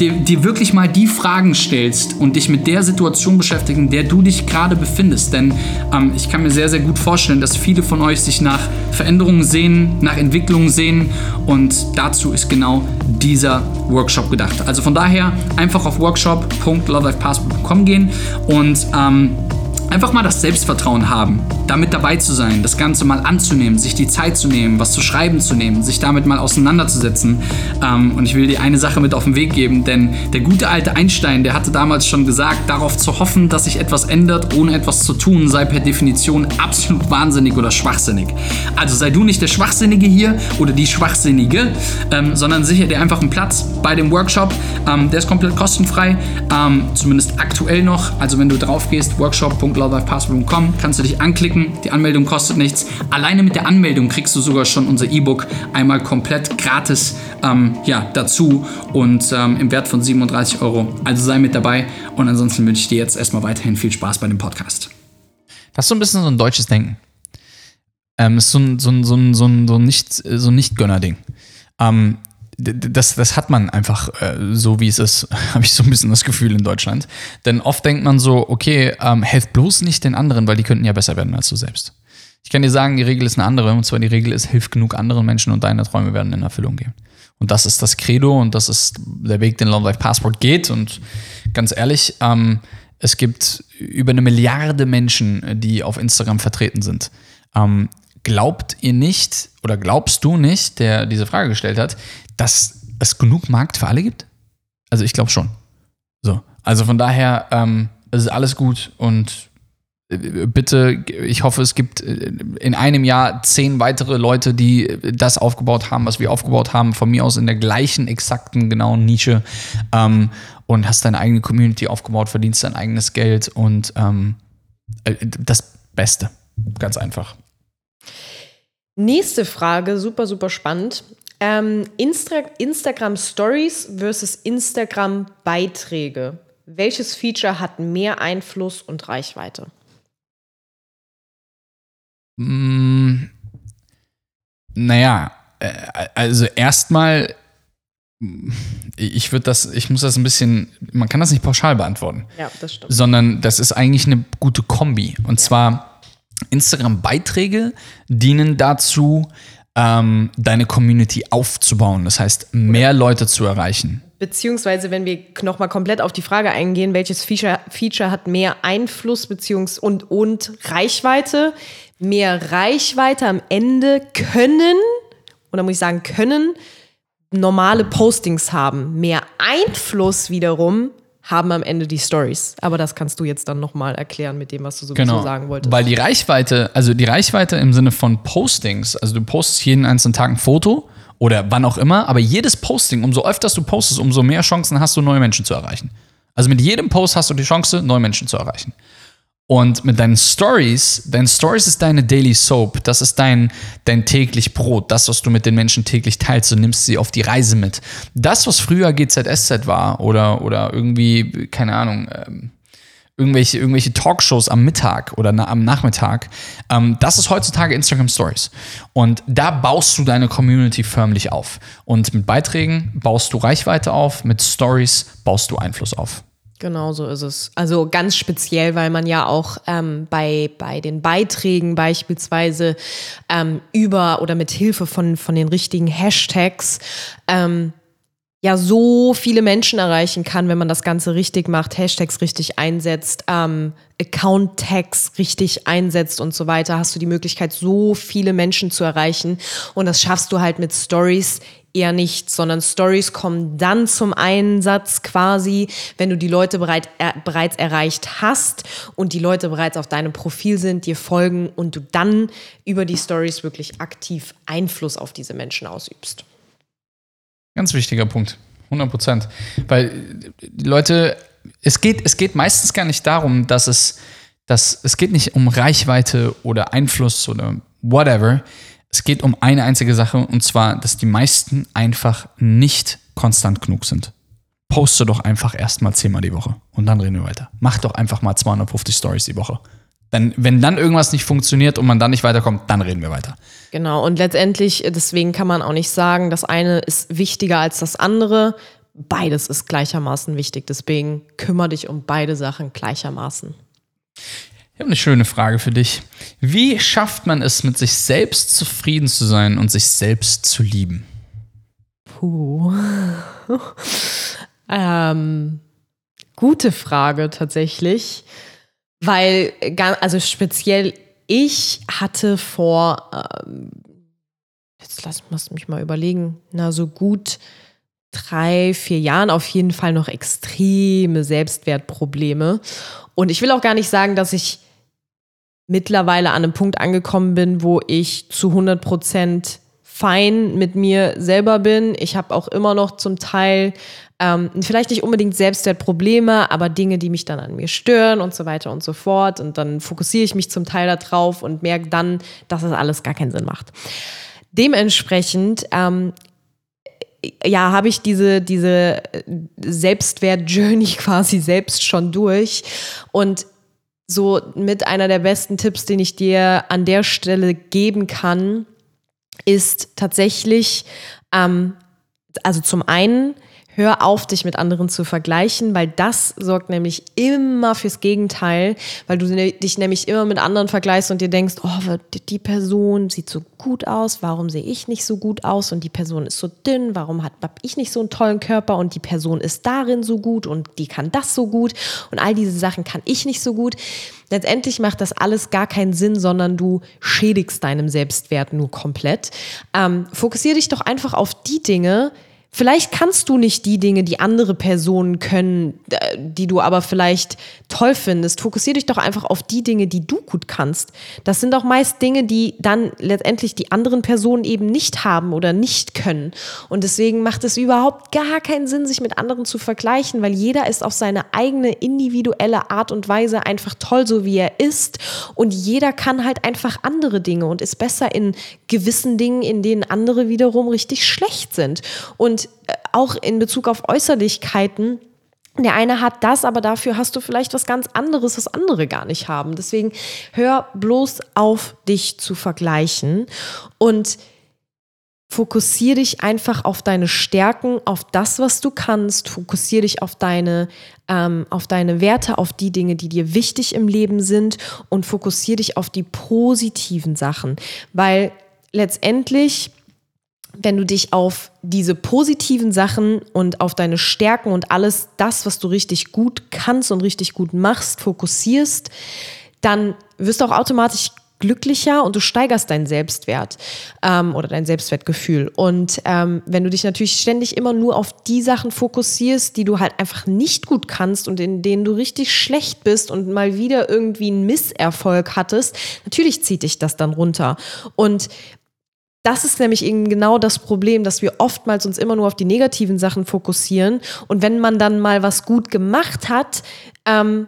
dir, dir wirklich mal die Fragen stellst und dich mit der Situation beschäftigen, in der du dich gerade befindest. Denn ähm, ich kann mir sehr, sehr gut vorstellen, dass viele von euch sich nach Veränderungen sehen, nach Entwicklungen sehen und dazu ist genau dieser Workshop gedacht. Also von daher einfach auf workshop.lovelifepassport.com gehen und ähm, Einfach mal das Selbstvertrauen haben, damit dabei zu sein, das Ganze mal anzunehmen, sich die Zeit zu nehmen, was zu schreiben zu nehmen, sich damit mal auseinanderzusetzen. Ähm, und ich will dir eine Sache mit auf den Weg geben, denn der gute alte Einstein, der hatte damals schon gesagt, darauf zu hoffen, dass sich etwas ändert, ohne etwas zu tun, sei per Definition absolut wahnsinnig oder schwachsinnig. Also sei du nicht der Schwachsinnige hier oder die Schwachsinnige, ähm, sondern sicher dir einfach einen Platz bei dem Workshop. Ähm, der ist komplett kostenfrei, ähm, zumindest aktuell noch. Also wenn du drauf gehst, workshop.com cloudlifepassport.com, kannst du dich anklicken. Die Anmeldung kostet nichts. Alleine mit der Anmeldung kriegst du sogar schon unser E-Book einmal komplett gratis ähm, ja, dazu und ähm, im Wert von 37 Euro. Also sei mit dabei und ansonsten wünsche ich dir jetzt erstmal weiterhin viel Spaß bei dem Podcast. Das ist so ein bisschen so ein deutsches Denken. Ähm, ist so ein, so ein, so ein, so ein, so ein nicht, so nicht. Ähm, das, das hat man einfach äh, so, wie es ist, habe ich so ein bisschen das Gefühl in Deutschland. Denn oft denkt man so, okay, ähm, helf bloß nicht den anderen, weil die könnten ja besser werden als du selbst. Ich kann dir sagen, die Regel ist eine andere, und zwar die Regel ist, hilf genug anderen Menschen und deine Träume werden in Erfüllung gehen. Und das ist das Credo und das ist der Weg, den Love Life Passport geht. Und ganz ehrlich, ähm, es gibt über eine Milliarde Menschen, die auf Instagram vertreten sind. Ähm, glaubt ihr nicht oder glaubst du nicht, der diese Frage gestellt hat, dass es genug Markt für alle gibt? Also ich glaube schon. So. Also von daher, ähm, es ist alles gut und äh, bitte, ich hoffe, es gibt äh, in einem Jahr zehn weitere Leute, die das aufgebaut haben, was wir aufgebaut haben, von mir aus in der gleichen, exakten, genauen Nische ähm, und hast deine eigene Community aufgebaut, verdienst dein eigenes Geld und ähm, äh, das Beste. Ganz einfach. Nächste Frage, super, super spannend. Ähm, Insta Instagram Stories versus Instagram Beiträge. Welches Feature hat mehr Einfluss und Reichweite? Mm, naja, äh, also erstmal, ich würde das, ich muss das ein bisschen, man kann das nicht pauschal beantworten. Ja, das stimmt. Sondern das ist eigentlich eine gute Kombi. Und ja. zwar Instagram-Beiträge dienen dazu, ähm, deine Community aufzubauen. Das heißt, mehr Leute zu erreichen. Beziehungsweise, wenn wir nochmal komplett auf die Frage eingehen, welches Feature, Feature hat mehr Einfluss beziehungs und, und Reichweite? Mehr Reichweite am Ende können, oder muss ich sagen, können normale Postings haben. Mehr Einfluss wiederum haben am Ende die Stories. Aber das kannst du jetzt dann nochmal erklären mit dem, was du sowieso genau. sagen wolltest. Weil die Reichweite, also die Reichweite im Sinne von Postings, also du postest jeden einzelnen Tag ein Foto oder wann auch immer, aber jedes Posting, umso öfter du postest, umso mehr Chancen hast du, neue Menschen zu erreichen. Also mit jedem Post hast du die Chance, neue Menschen zu erreichen. Und mit deinen Stories, dein Stories ist deine Daily Soap, das ist dein, dein täglich Brot, das, was du mit den Menschen täglich teilst, du nimmst sie auf die Reise mit. Das, was früher GZSZ war oder, oder irgendwie, keine Ahnung, ähm, irgendwelche, irgendwelche Talkshows am Mittag oder na, am Nachmittag, ähm, das ist heutzutage Instagram Stories. Und da baust du deine Community förmlich auf. Und mit Beiträgen baust du Reichweite auf, mit Stories baust du Einfluss auf. Genau so ist es. Also ganz speziell, weil man ja auch ähm, bei, bei den Beiträgen beispielsweise ähm, über oder mit Hilfe von, von den richtigen Hashtags ähm, ja so viele Menschen erreichen kann, wenn man das Ganze richtig macht, Hashtags richtig einsetzt, ähm, Account-Tags richtig einsetzt und so weiter, hast du die Möglichkeit, so viele Menschen zu erreichen. Und das schaffst du halt mit Stories eher nicht, sondern Stories kommen dann zum Einsatz quasi, wenn du die Leute bereit, er, bereits erreicht hast und die Leute bereits auf deinem Profil sind, dir folgen und du dann über die Stories wirklich aktiv Einfluss auf diese Menschen ausübst. Ganz wichtiger Punkt, 100 Prozent. Weil die Leute, es geht, es geht meistens gar nicht darum, dass es, dass, es geht nicht um Reichweite oder Einfluss oder whatever es geht um eine einzige Sache und zwar, dass die meisten einfach nicht konstant genug sind. Poste doch einfach erstmal zehnmal die Woche und dann reden wir weiter. Mach doch einfach mal 250 Stories die Woche. Denn wenn dann irgendwas nicht funktioniert und man dann nicht weiterkommt, dann reden wir weiter. Genau, und letztendlich, deswegen kann man auch nicht sagen, das eine ist wichtiger als das andere. Beides ist gleichermaßen wichtig. Deswegen kümmere dich um beide Sachen gleichermaßen. Ich habe eine schöne Frage für dich. Wie schafft man es, mit sich selbst zufrieden zu sein und sich selbst zu lieben? Puh. ähm, gute Frage tatsächlich, weil, also speziell ich hatte vor, ähm, jetzt lass, lass mich mal überlegen, na so gut drei, vier Jahren auf jeden Fall noch extreme Selbstwertprobleme. Und ich will auch gar nicht sagen, dass ich mittlerweile an einem Punkt angekommen bin, wo ich zu 100 Prozent fein mit mir selber bin. Ich habe auch immer noch zum Teil ähm, vielleicht nicht unbedingt Selbstwertprobleme, aber Dinge, die mich dann an mir stören und so weiter und so fort. Und dann fokussiere ich mich zum Teil darauf und merke dann, dass es alles gar keinen Sinn macht. Dementsprechend ähm, ja, habe ich diese, diese Selbstwert-Journey quasi selbst schon durch. Und so mit einer der besten Tipps, den ich dir an der Stelle geben kann, ist tatsächlich, ähm, also zum einen, Hör auf, dich mit anderen zu vergleichen, weil das sorgt nämlich immer fürs Gegenteil, weil du ne, dich nämlich immer mit anderen vergleichst und dir denkst, oh, die Person sieht so gut aus, warum sehe ich nicht so gut aus und die Person ist so dünn, warum habe ich nicht so einen tollen Körper und die Person ist darin so gut und die kann das so gut und all diese Sachen kann ich nicht so gut. Letztendlich macht das alles gar keinen Sinn, sondern du schädigst deinem Selbstwert nur komplett. Ähm, fokussiere dich doch einfach auf die Dinge, Vielleicht kannst du nicht die Dinge, die andere Personen können, äh, die du aber vielleicht toll findest. Fokussier dich doch einfach auf die Dinge, die du gut kannst. Das sind auch meist Dinge, die dann letztendlich die anderen Personen eben nicht haben oder nicht können. Und deswegen macht es überhaupt gar keinen Sinn, sich mit anderen zu vergleichen, weil jeder ist auf seine eigene individuelle Art und Weise einfach toll, so wie er ist. Und jeder kann halt einfach andere Dinge und ist besser in gewissen Dingen, in denen andere wiederum richtig schlecht sind. Und äh, auch in Bezug auf Äußerlichkeiten, der eine hat das, aber dafür hast du vielleicht was ganz anderes, was andere gar nicht haben. Deswegen hör bloß auf, dich zu vergleichen und fokussiere dich einfach auf deine Stärken, auf das, was du kannst. Fokussiere dich auf deine, ähm, auf deine Werte, auf die Dinge, die dir wichtig im Leben sind und fokussiere dich auf die positiven Sachen, weil letztendlich wenn du dich auf diese positiven Sachen und auf deine Stärken und alles das, was du richtig gut kannst und richtig gut machst, fokussierst, dann wirst du auch automatisch glücklicher und du steigerst deinen Selbstwert ähm, oder dein Selbstwertgefühl. Und ähm, wenn du dich natürlich ständig immer nur auf die Sachen fokussierst, die du halt einfach nicht gut kannst und in denen du richtig schlecht bist und mal wieder irgendwie einen Misserfolg hattest, natürlich zieht dich das dann runter. Und das ist nämlich eben genau das Problem, dass wir oftmals uns immer nur auf die negativen Sachen fokussieren. Und wenn man dann mal was gut gemacht hat, ähm,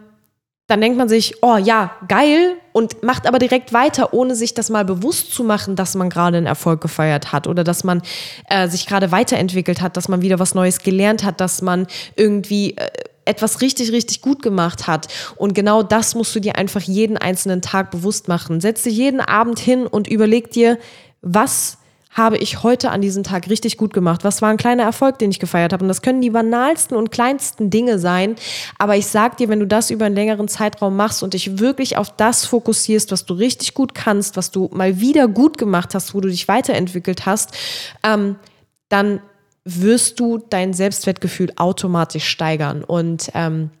dann denkt man sich, oh ja, geil, und macht aber direkt weiter, ohne sich das mal bewusst zu machen, dass man gerade einen Erfolg gefeiert hat oder dass man äh, sich gerade weiterentwickelt hat, dass man wieder was Neues gelernt hat, dass man irgendwie äh, etwas richtig, richtig gut gemacht hat. Und genau das musst du dir einfach jeden einzelnen Tag bewusst machen. Setz dich jeden Abend hin und überleg dir, was habe ich heute an diesem Tag richtig gut gemacht? Was war ein kleiner Erfolg, den ich gefeiert habe? Und das können die banalsten und kleinsten Dinge sein. Aber ich sag dir, wenn du das über einen längeren Zeitraum machst und dich wirklich auf das fokussierst, was du richtig gut kannst, was du mal wieder gut gemacht hast, wo du dich weiterentwickelt hast, ähm, dann wirst du dein Selbstwertgefühl automatisch steigern. Und ähm,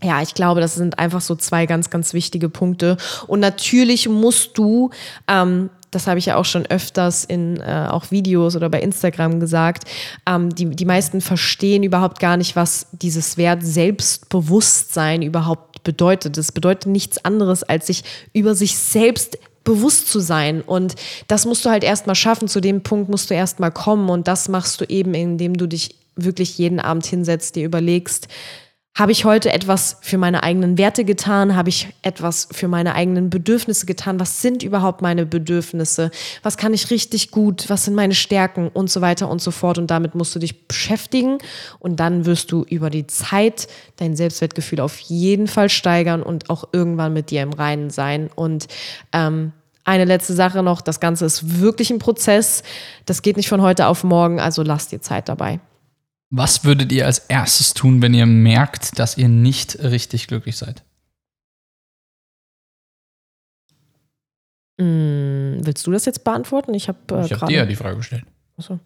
ja, ich glaube, das sind einfach so zwei ganz, ganz wichtige Punkte. Und natürlich musst du ähm, das habe ich ja auch schon öfters in äh, auch Videos oder bei Instagram gesagt, ähm, die, die meisten verstehen überhaupt gar nicht, was dieses Wert Selbstbewusstsein überhaupt bedeutet. Das bedeutet nichts anderes, als sich über sich selbst bewusst zu sein. Und das musst du halt erstmal schaffen. Zu dem Punkt musst du erstmal kommen. Und das machst du eben, indem du dich wirklich jeden Abend hinsetzt, dir überlegst, habe ich heute etwas für meine eigenen Werte getan? Habe ich etwas für meine eigenen Bedürfnisse getan? Was sind überhaupt meine Bedürfnisse? Was kann ich richtig gut? Was sind meine Stärken? Und so weiter und so fort. Und damit musst du dich beschäftigen. Und dann wirst du über die Zeit dein Selbstwertgefühl auf jeden Fall steigern und auch irgendwann mit dir im Reinen sein. Und ähm, eine letzte Sache noch, das Ganze ist wirklich ein Prozess. Das geht nicht von heute auf morgen, also lass dir Zeit dabei. Was würdet ihr als erstes tun, wenn ihr merkt, dass ihr nicht richtig glücklich seid? Hm, willst du das jetzt beantworten? Ich habe äh, ich habe dir ja die Frage gestellt. Achso.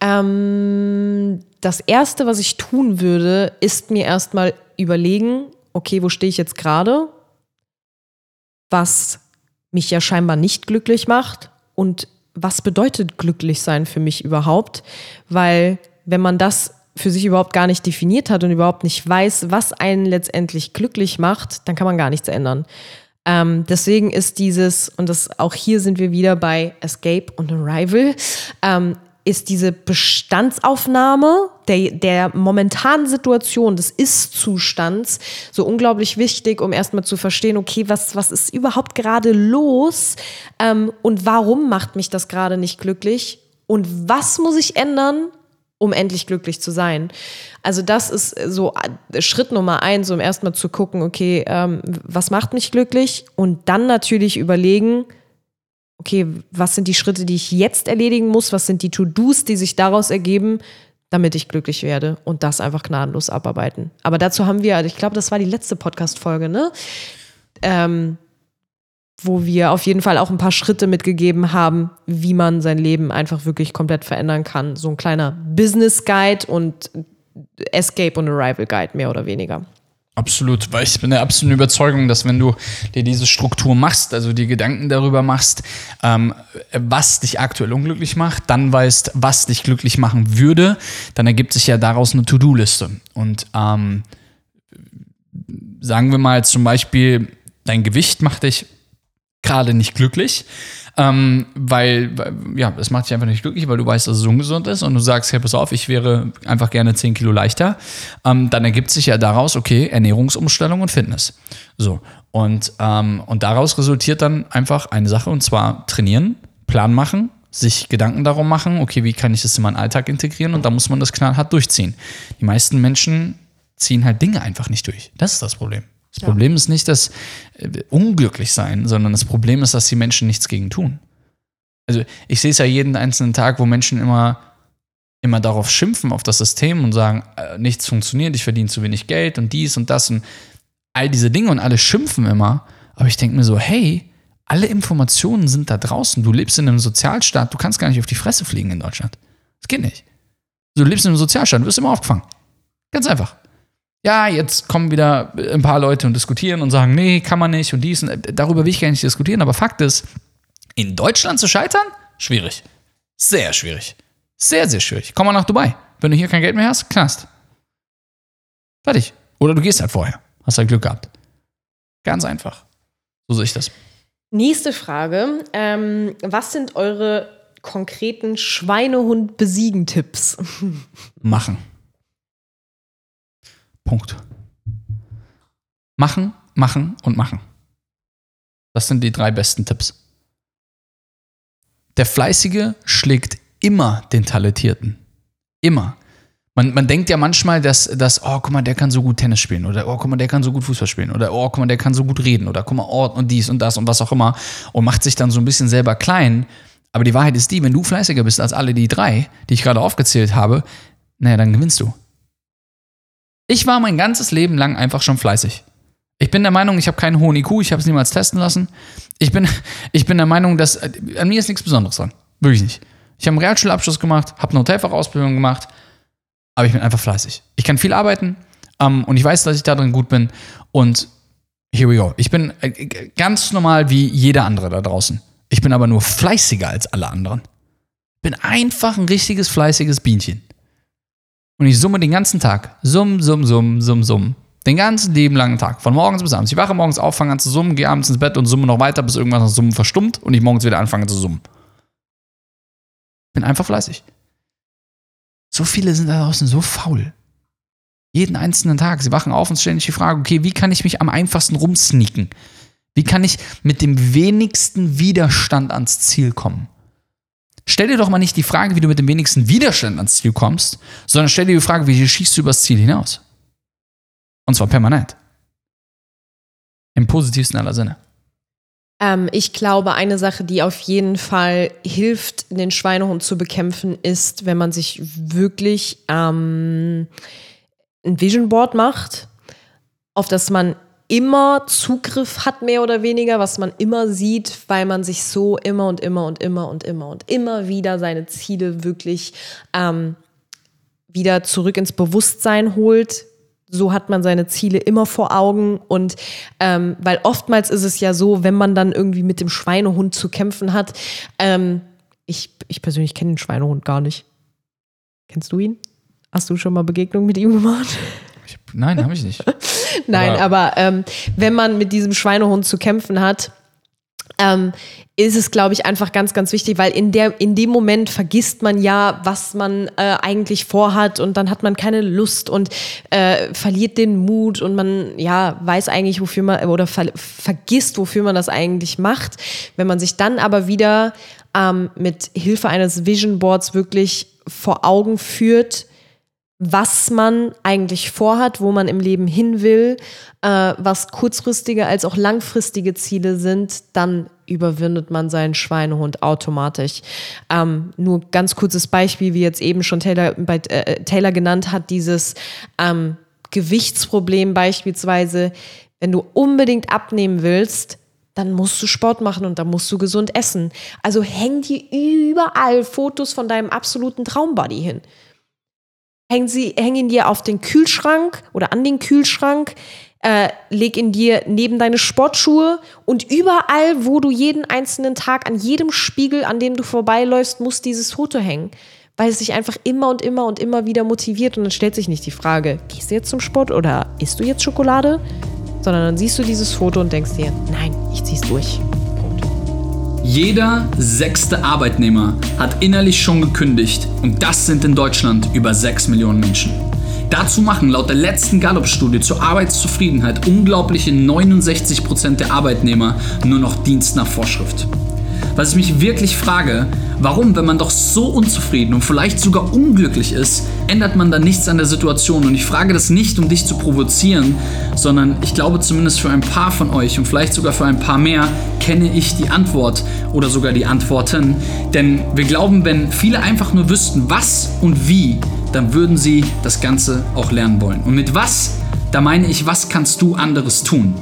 Ähm, das erste, was ich tun würde, ist mir erstmal überlegen, okay, wo stehe ich jetzt gerade? Was mich ja scheinbar nicht glücklich macht und was bedeutet glücklich sein für mich überhaupt? Weil wenn man das für sich überhaupt gar nicht definiert hat und überhaupt nicht weiß, was einen letztendlich glücklich macht, dann kann man gar nichts ändern. Ähm, deswegen ist dieses, und das auch hier sind wir wieder bei Escape und Arrival, ähm, ist diese Bestandsaufnahme der, der momentanen Situation des Ist-Zustands so unglaublich wichtig, um erstmal zu verstehen, okay, was, was ist überhaupt gerade los ähm, und warum macht mich das gerade nicht glücklich und was muss ich ändern, um endlich glücklich zu sein. Also das ist so Schritt Nummer eins, um erstmal zu gucken, okay, ähm, was macht mich glücklich? Und dann natürlich überlegen, okay, was sind die Schritte, die ich jetzt erledigen muss? Was sind die To-Dos, die sich daraus ergeben, damit ich glücklich werde? Und das einfach gnadenlos abarbeiten. Aber dazu haben wir, ich glaube, das war die letzte Podcast-Folge, ne? Ähm, wo wir auf jeden Fall auch ein paar Schritte mitgegeben haben, wie man sein Leben einfach wirklich komplett verändern kann. So ein kleiner Business Guide und Escape und Arrival Guide, mehr oder weniger. Absolut, weil ich bin der absoluten Überzeugung, dass wenn du dir diese Struktur machst, also die Gedanken darüber machst, ähm, was dich aktuell unglücklich macht, dann weißt, was dich glücklich machen würde, dann ergibt sich ja daraus eine To-Do-Liste. Und ähm, sagen wir mal zum Beispiel, dein Gewicht macht dich gerade nicht glücklich, ähm, weil, ja, es macht dich einfach nicht glücklich, weil du weißt, dass es ungesund ist und du sagst, hey, pass auf, ich wäre einfach gerne 10 Kilo leichter, ähm, dann ergibt sich ja daraus, okay, Ernährungsumstellung und Fitness. So, und, ähm, und daraus resultiert dann einfach eine Sache und zwar trainieren, Plan machen, sich Gedanken darum machen, okay, wie kann ich das in meinen Alltag integrieren und da muss man das knallhart durchziehen. Die meisten Menschen ziehen halt Dinge einfach nicht durch. Das ist das Problem. Das Ja. Problem ist nicht das äh, unglücklich sein, sondern das Problem ist, dass die Menschen nichts gegen tun. Also ich sehe es ja jeden einzelnen Tag, wo Menschen immer, immer darauf schimpfen, auf das System und sagen, äh, nichts funktioniert, ich verdiene zu wenig Geld und dies und das und all diese Dinge und alle schimpfen immer. Aber ich denke mir so, hey, alle Informationen sind da draußen. Du lebst in einem Sozialstaat, du kannst gar nicht auf die Fresse fliegen in Deutschland. Das geht nicht. Du lebst in einem Sozialstaat, du wirst immer aufgefangen. Ganz einfach. Ja, jetzt kommen wieder ein paar Leute und diskutieren und sagen, nee, kann man nicht und dies und äh, darüber will ich gar nicht diskutieren, aber Fakt ist, in Deutschland zu scheitern, schwierig. Sehr schwierig. Sehr, sehr schwierig. Komm mal nach Dubai. Wenn du hier kein Geld mehr hast, Knast. Fertig. Oder du gehst halt vorher. Hast halt Glück gehabt. Ganz einfach. So sehe ich das. Nächste Frage. Ähm, was sind eure konkreten Schweinehund-Besiegen-Tipps? Machen. Punkt. Machen, machen und machen. Das sind die drei besten Tipps. Der Fleißige schlägt immer den Talentierten. Immer. Man, man denkt ja manchmal, dass, dass, oh, guck mal, der kann so gut Tennis spielen oder oh, guck mal, der kann so gut Fußball spielen oder oh, guck mal, der kann so gut reden oder guck mal, oh, und dies und das und was auch immer und macht sich dann so ein bisschen selber klein. Aber die Wahrheit ist die, wenn du fleißiger bist als alle die drei, die ich gerade aufgezählt habe, naja, dann gewinnst du. Ich war mein ganzes Leben lang einfach schon fleißig. Ich bin der Meinung, ich habe keinen hohen IQ, ich habe es niemals testen lassen. Ich bin, ich bin der Meinung, dass äh, an mir ist nichts Besonderes dran. Wirklich nicht. Ich habe einen Realschulabschluss gemacht, habe eine Hotelfachausbildung gemacht, aber ich bin einfach fleißig. Ich kann viel arbeiten ähm, und ich weiß, dass ich darin gut bin. Und here we go. Ich bin äh, ganz normal wie jeder andere da draußen. Ich bin aber nur fleißiger als alle anderen. Bin einfach ein richtiges fleißiges Bienchen. Und ich summe den ganzen Tag. Summ, summ, summ, summ, summ. Den ganzen lieben langen Tag. Von morgens bis abends. Ich wache morgens auf, fange an zu summen, gehe abends ins Bett und summe noch weiter, bis irgendwann das Summen verstummt und ich morgens wieder anfange zu summen. Bin einfach fleißig. So viele sind da draußen so faul. Jeden einzelnen Tag. Sie wachen auf und stellen sich die Frage, okay, wie kann ich mich am einfachsten rumsneaken? Wie kann ich mit dem wenigsten Widerstand ans Ziel kommen? Stell dir doch mal nicht die Frage, wie du mit dem wenigsten Widerstand ans Ziel kommst, sondern stell dir die Frage, wie schießt du übers Ziel hinaus? Und zwar permanent. Im positivsten aller Sinne. Ähm, ich glaube, eine Sache, die auf jeden Fall hilft, den Schweinehund zu bekämpfen, ist, wenn man sich wirklich ähm, ein Vision Board macht, auf das man immer Zugriff hat, mehr oder weniger, was man immer sieht, weil man sich so immer und immer und immer und immer und immer wieder seine Ziele wirklich ähm, wieder zurück ins Bewusstsein holt. So hat man seine Ziele immer vor Augen und ähm, weil oftmals ist es ja so, wenn man dann irgendwie mit dem Schweinehund zu kämpfen hat. Ähm, ich, ich persönlich kenne den Schweinehund gar nicht. Kennst du ihn? Hast du schon mal Begegnung mit ihm gemacht? Nein, habe ich nicht. Nein, Aber- aber ähm, wenn man mit diesem Schweinehund zu kämpfen hat, ähm, ist es, glaube ich, einfach ganz, ganz wichtig, weil in, der, in dem Moment vergisst man ja, was man äh, eigentlich vorhat und dann hat man keine Lust und äh, verliert den Mut und man ja weiß eigentlich, wofür man oder ver vergisst, wofür man das eigentlich macht. Wenn man sich dann aber wieder ähm, mit Hilfe eines Vision Boards wirklich vor Augen führt, was man eigentlich vorhat, wo man im Leben hin will, äh, was kurzfristige als auch langfristige Ziele sind, dann überwindet man seinen Schweinehund automatisch. Ähm, nur ganz kurzes Beispiel, wie jetzt eben schon Taylor, bei, äh, Taylor genannt hat, dieses ähm, Gewichtsproblem beispielsweise, wenn du unbedingt abnehmen willst, dann musst du Sport machen und dann musst du gesund essen. Also häng dir überall Fotos von deinem absoluten Traumbody hin hängen sie hängen dir auf den Kühlschrank oder an den Kühlschrank. äh, leg ihn dir neben deine Sportschuhe und überall, wo du jeden einzelnen Tag, an jedem Spiegel, an dem du vorbeiläufst, muss dieses Foto hängen. Weil es sich einfach immer und immer und immer wieder motiviert und dann stellt sich nicht die Frage, gehst du jetzt zum Sport oder isst du jetzt Schokolade? Sondern dann siehst du dieses Foto und denkst dir, nein, ich zieh's durch. Jeder sechste Arbeitnehmer hat innerlich schon gekündigt und das sind in Deutschland über 6 Millionen Menschen. Dazu machen laut der letzten Gallup-Studie zur Arbeitszufriedenheit unglaubliche 69% der Arbeitnehmer nur noch Dienst nach Vorschrift. Was ich mich wirklich frage, warum, wenn man doch so unzufrieden und vielleicht sogar unglücklich ist, ändert man dann nichts an der Situation? Und ich frage das nicht, um dich zu provozieren, sondern ich glaube zumindest für ein paar von euch und vielleicht sogar für ein paar mehr kenne ich die Antwort oder sogar die Antworten. Denn wir glauben, wenn viele einfach nur wüssten, was und wie, dann würden sie das Ganze auch lernen wollen. Und mit was, da meine ich, was kannst du anderes tun?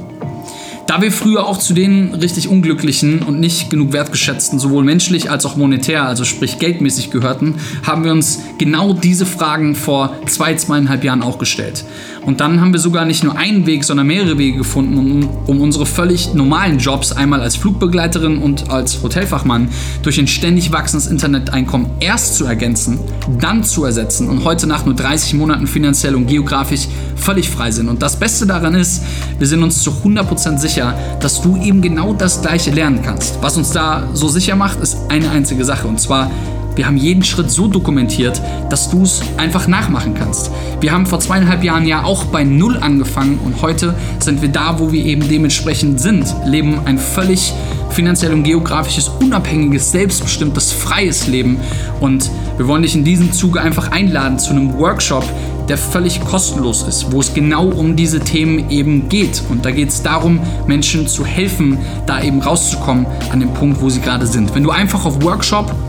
Da wir früher auch zu den richtig unglücklichen und nicht genug wertgeschätzten, sowohl menschlich als auch monetär, also sprich geldmäßig gehörten, haben wir uns genau diese Fragen vor zwei, zweieinhalb Jahren auch gestellt. Und dann haben wir sogar nicht nur einen Weg, sondern mehrere Wege gefunden, um, um unsere völlig normalen Jobs einmal als Flugbegleiterin und als Hotelfachmann durch ein ständig wachsendes Interneteinkommen erst zu ergänzen, dann zu ersetzen und heute nach nur 30 Monaten finanziell und geografisch völlig frei sind. Und das Beste daran ist, wir sind uns zu 100% sicher, dass du eben genau das Gleiche lernen kannst. Was uns da so sicher macht, ist eine einzige Sache und zwar wir haben jeden Schritt so dokumentiert, dass du es einfach nachmachen kannst. Wir haben vor zweieinhalb Jahren ja auch bei Null angefangen und heute sind wir da, wo wir eben dementsprechend sind, leben ein völlig finanziell und geografisches, unabhängiges, selbstbestimmtes, freies Leben. Und wir wollen dich in diesem Zuge einfach einladen zu einem Workshop, der völlig kostenlos ist, wo es genau um diese Themen eben geht. Und da geht es darum, Menschen zu helfen, da eben rauszukommen an dem Punkt, wo sie gerade sind. Wenn du einfach auf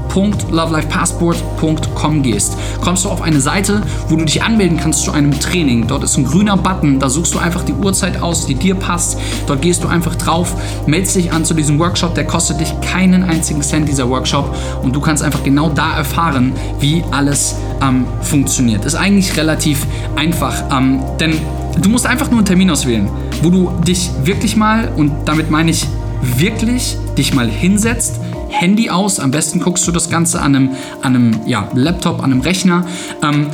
workshop.lovelifepassport.com gehst, kommst du auf eine Seite, wo du dich anmelden kannst zu einem Training. Dort ist ein grüner Button, da suchst du einfach die Uhrzeit aus, die dir passt. Dort gehst du einfach drauf, meldest dich an zu diesem Workshop, der kostet dich keinen einzigen Cent, dieser Workshop. Und du kannst einfach genau da erfahren, wie alles ähm, funktioniert. Ist eigentlich relativ einfach, ähm, denn du musst einfach nur einen Termin auswählen, wo du dich wirklich mal, und damit meine ich wirklich, dich mal hinsetzt, Handy aus, am besten guckst du das Ganze an einem, an einem ja, Laptop, an einem Rechner. Ähm,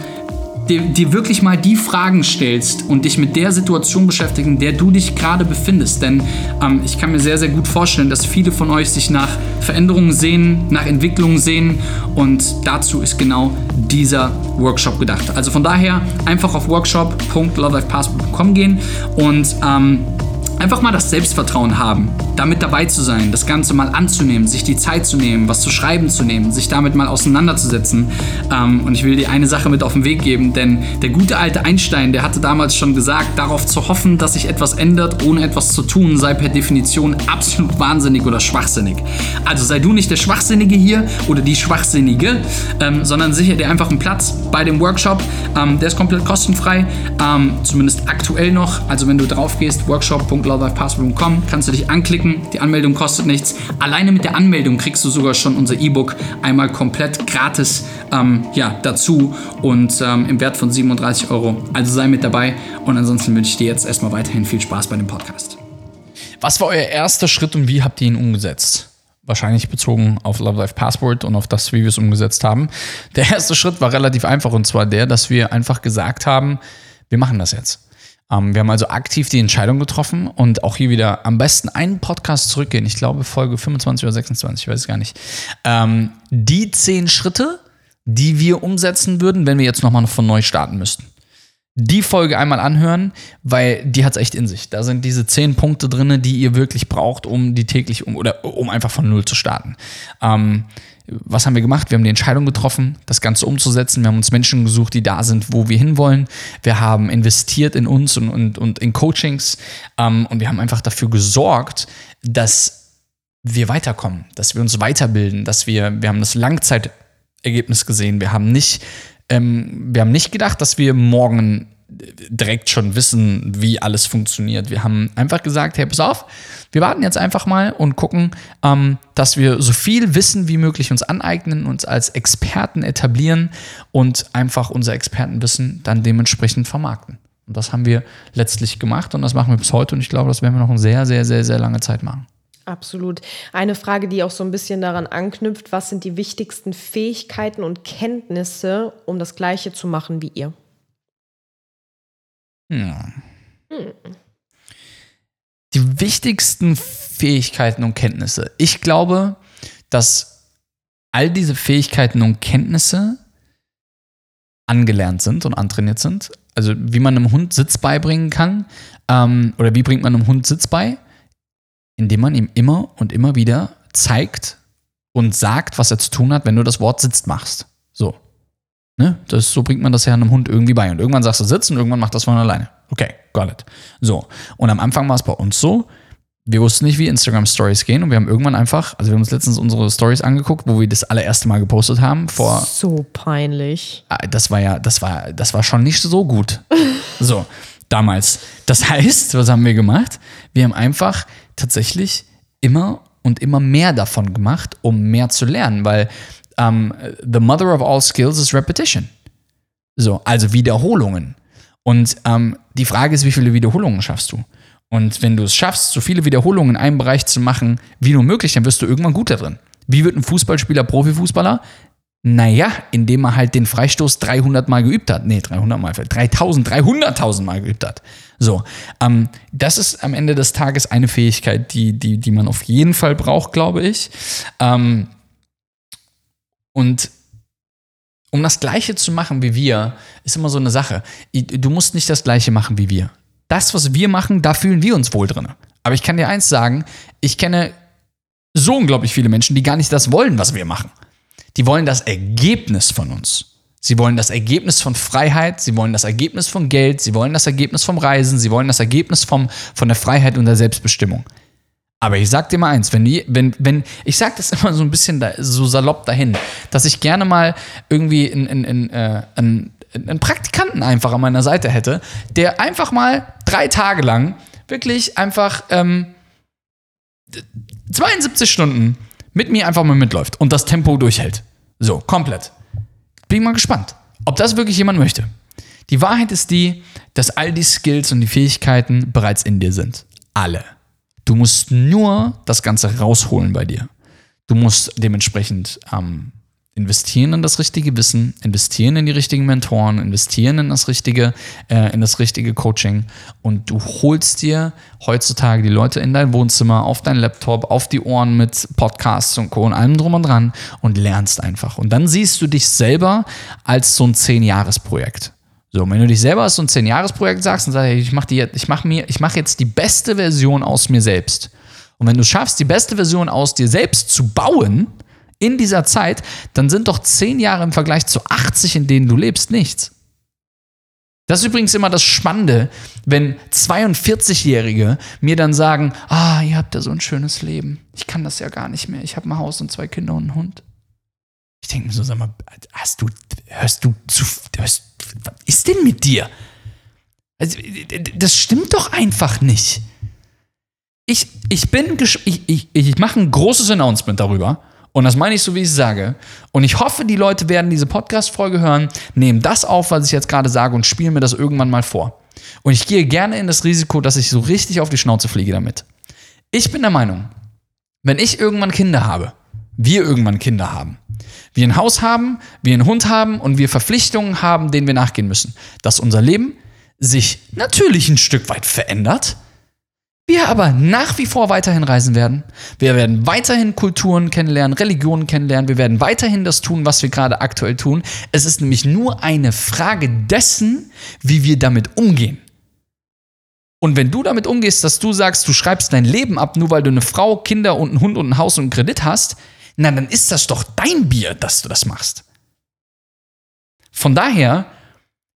dir, dir wirklich mal die Fragen stellst und dich mit der Situation beschäftigen, in der du dich gerade befindest. Denn ähm, ich kann mir sehr, sehr gut vorstellen, dass viele von euch sich nach Veränderungen sehen, nach Entwicklungen sehen und dazu ist genau dieser Workshop gedacht. Also von daher einfach auf workshop.lovelifepassport.com gehen und ähm, einfach mal das Selbstvertrauen haben, damit dabei zu sein, das Ganze mal anzunehmen, sich die Zeit zu nehmen, was zu schreiben zu nehmen, sich damit mal auseinanderzusetzen. Ähm, und ich will dir eine Sache mit auf den Weg geben, denn der gute alte Einstein, der hatte damals schon gesagt, darauf zu hoffen, dass sich etwas ändert, ohne etwas zu tun, sei per Definition absolut wahnsinnig oder schwachsinnig. Also sei du nicht der Schwachsinnige hier oder die Schwachsinnige, ähm, sondern sicher dir einfach einen Platz bei dem Workshop. Ähm, der ist komplett kostenfrei, zumindest aktuell noch. Also wenn du drauf gehst, workshop.lovelifepassword.com, kannst du dich anklicken klicken. Die Anmeldung kostet nichts. Alleine mit der Anmeldung kriegst du sogar schon unser E-Book einmal komplett gratis ähm, ja, dazu und ähm, im Wert von 37 Euro. Also sei mit dabei und ansonsten wünsche ich dir jetzt erstmal weiterhin viel Spaß bei dem Podcast. Was war euer erster Schritt und wie habt ihr ihn umgesetzt? wahrscheinlich bezogen auf Love Life Passport und auf das, wie wir es umgesetzt haben. Der erste Schritt war relativ einfach und zwar der, dass wir einfach gesagt haben, wir machen das jetzt. Ähm, wir haben also aktiv die Entscheidung getroffen und auch hier wieder am besten einen Podcast zurückgehen. Ich glaube, Folge 25 oder 26, ich weiß gar nicht. Ähm, die zehn Schritte, die wir umsetzen würden, wenn wir jetzt nochmal von neu starten müssten. Die Folge einmal anhören, weil die hat es echt in sich. Da sind diese zehn Punkte drin, die ihr wirklich braucht, um die täglich um oder um einfach von null zu starten. Ähm, was haben wir gemacht? Wir haben die Entscheidung getroffen, das Ganze umzusetzen. Wir haben uns Menschen gesucht, die da sind, wo wir hinwollen. Wir haben investiert in uns und, und, und in Coachings. Ähm, und wir haben einfach dafür gesorgt, dass wir weiterkommen, dass wir uns weiterbilden, dass wir, wir haben das Langzeitergebnis gesehen. Wir haben nicht, ähm, wir haben nicht gedacht, dass wir morgen direkt schon wissen, wie alles funktioniert. Wir haben einfach gesagt, hey, pass auf, wir warten jetzt einfach mal und gucken, ähm, dass wir so viel Wissen wie möglich uns aneignen, uns als Experten etablieren und einfach unser Expertenwissen dann dementsprechend vermarkten. Und das haben wir letztlich gemacht und das machen wir bis heute und ich glaube, das werden wir noch eine sehr, sehr, sehr, sehr lange Zeit machen. Absolut. Eine Frage, die auch so ein bisschen daran anknüpft, was sind die wichtigsten Fähigkeiten und Kenntnisse, um das Gleiche zu machen wie ihr? Ja. Die wichtigsten Fähigkeiten und Kenntnisse. Ich glaube, dass all diese Fähigkeiten und Kenntnisse angelernt sind und antrainiert sind. Also wie man einem Hund Sitz beibringen kann. Ähm, oder wie bringt man einem Hund Sitz bei? Indem man ihm immer und immer wieder zeigt und sagt, was er zu tun hat, wenn du das Wort sitzt machst. So. Ne? Das, so bringt man das ja einem Hund irgendwie bei. Und irgendwann sagst du sitzen und irgendwann macht das von alleine. Okay, got it. So. Und am Anfang war es bei uns so, wir wussten nicht, wie Instagram Stories gehen und wir haben irgendwann einfach, also wir haben uns letztens unsere Stories angeguckt, wo wir das allererste Mal gepostet haben vor So peinlich. Ah, das war ja, das war, das war schon nicht so gut. so, damals. Das heißt, was haben wir gemacht? Wir haben einfach tatsächlich immer und immer mehr davon gemacht, um mehr zu lernen, weil um, the mother of all skills is repetition. So, also Wiederholungen. Und ähm, die Frage ist, wie viele Wiederholungen schaffst du? Und wenn du es schaffst, so viele Wiederholungen in einem Bereich zu machen, wie nur möglich, dann wirst du irgendwann gut da drin. Wie wird ein Fußballspieler Profifußballer? Naja, indem er halt den Freistoß 300 Mal geübt hat. Nee, 300 Mal, 3000, 300.000 Mal geübt hat. So, ähm, das ist am Ende des Tages eine Fähigkeit, die, die, die man auf jeden Fall braucht, glaube ich. Ähm, und um das Gleiche zu machen wie wir, ist immer so eine Sache. Du musst nicht das Gleiche machen wie wir. Das, was wir machen, da fühlen wir uns wohl drin. Aber ich kann dir eins sagen, ich kenne so unglaublich viele Menschen, die gar nicht das wollen, was wir machen. Die wollen das Ergebnis von uns. Sie wollen das Ergebnis von Freiheit, sie wollen das Ergebnis von Geld, sie wollen das Ergebnis vom Reisen, sie wollen das Ergebnis vom, von der Freiheit und der Selbstbestimmung. Aber ich sag dir mal eins, wenn, wenn, wenn ich sag das immer so ein bisschen da, so salopp dahin, dass ich gerne mal irgendwie einen, einen, äh, einen, einen Praktikanten einfach an meiner Seite hätte, der einfach mal drei Tage lang wirklich einfach ähm, 72 Stunden mit mir einfach mal mitläuft und das Tempo durchhält. So, komplett. Bin mal gespannt, ob das wirklich jemand möchte. Die Wahrheit ist die, dass all die Skills und die Fähigkeiten bereits in dir sind. Alle. Du musst nur das Ganze rausholen bei dir. Du musst dementsprechend ähm, investieren in das richtige Wissen, investieren in die richtigen Mentoren, investieren in das richtige, äh, in das richtige Coaching und du holst dir heutzutage die Leute in dein Wohnzimmer, auf dein Laptop, auf die Ohren mit Podcasts und Co. und allem drum und dran und lernst einfach. Und dann siehst du dich selber als so ein Zehn-Jahres-Projekt. So, wenn du dich selber als so ein 10-Jahres-Projekt sagst und sagst, ich mache mach mir, ich mache jetzt die beste Version aus mir selbst. Und wenn du schaffst, die beste Version aus dir selbst zu bauen in dieser Zeit, dann sind doch 10 Jahre im Vergleich zu 80, in denen du lebst, nichts. Das ist übrigens immer das Spannende, wenn 42-Jährige mir dann sagen, ah, ihr habt ja so ein schönes Leben. Ich kann das ja gar nicht mehr. Ich habe ein Haus und zwei Kinder und einen Hund. Ich denke mir so, sag mal, hast du, hörst du zu, hörst, was ist denn mit dir? Also, das stimmt doch einfach nicht. Ich, ich bin, ich, ich, ich mache ein großes Announcement darüber. Und das meine ich so, wie ich es sage. Und ich hoffe, die Leute werden diese Podcast-Folge hören, nehmen das auf, was ich jetzt gerade sage und spielen mir das irgendwann mal vor. Und ich gehe gerne in das Risiko, dass ich so richtig auf die Schnauze fliege damit. Ich bin der Meinung, wenn ich irgendwann Kinder habe, wir irgendwann Kinder haben, wir ein Haus haben, wir einen Hund haben und wir Verpflichtungen haben, denen wir nachgehen müssen, dass unser Leben sich natürlich ein Stück weit verändert, wir aber nach wie vor weiterhin reisen werden. Wir werden weiterhin Kulturen kennenlernen, Religionen kennenlernen. Wir werden weiterhin das tun, was wir gerade aktuell tun. Es ist nämlich nur eine Frage dessen, wie wir damit umgehen. Und wenn du damit umgehst, dass du sagst, du schreibst dein Leben ab, nur weil du eine Frau, Kinder und einen Hund und ein Haus und einen Kredit hast, na, dann ist das doch dein Bier, dass du das machst. Von daher,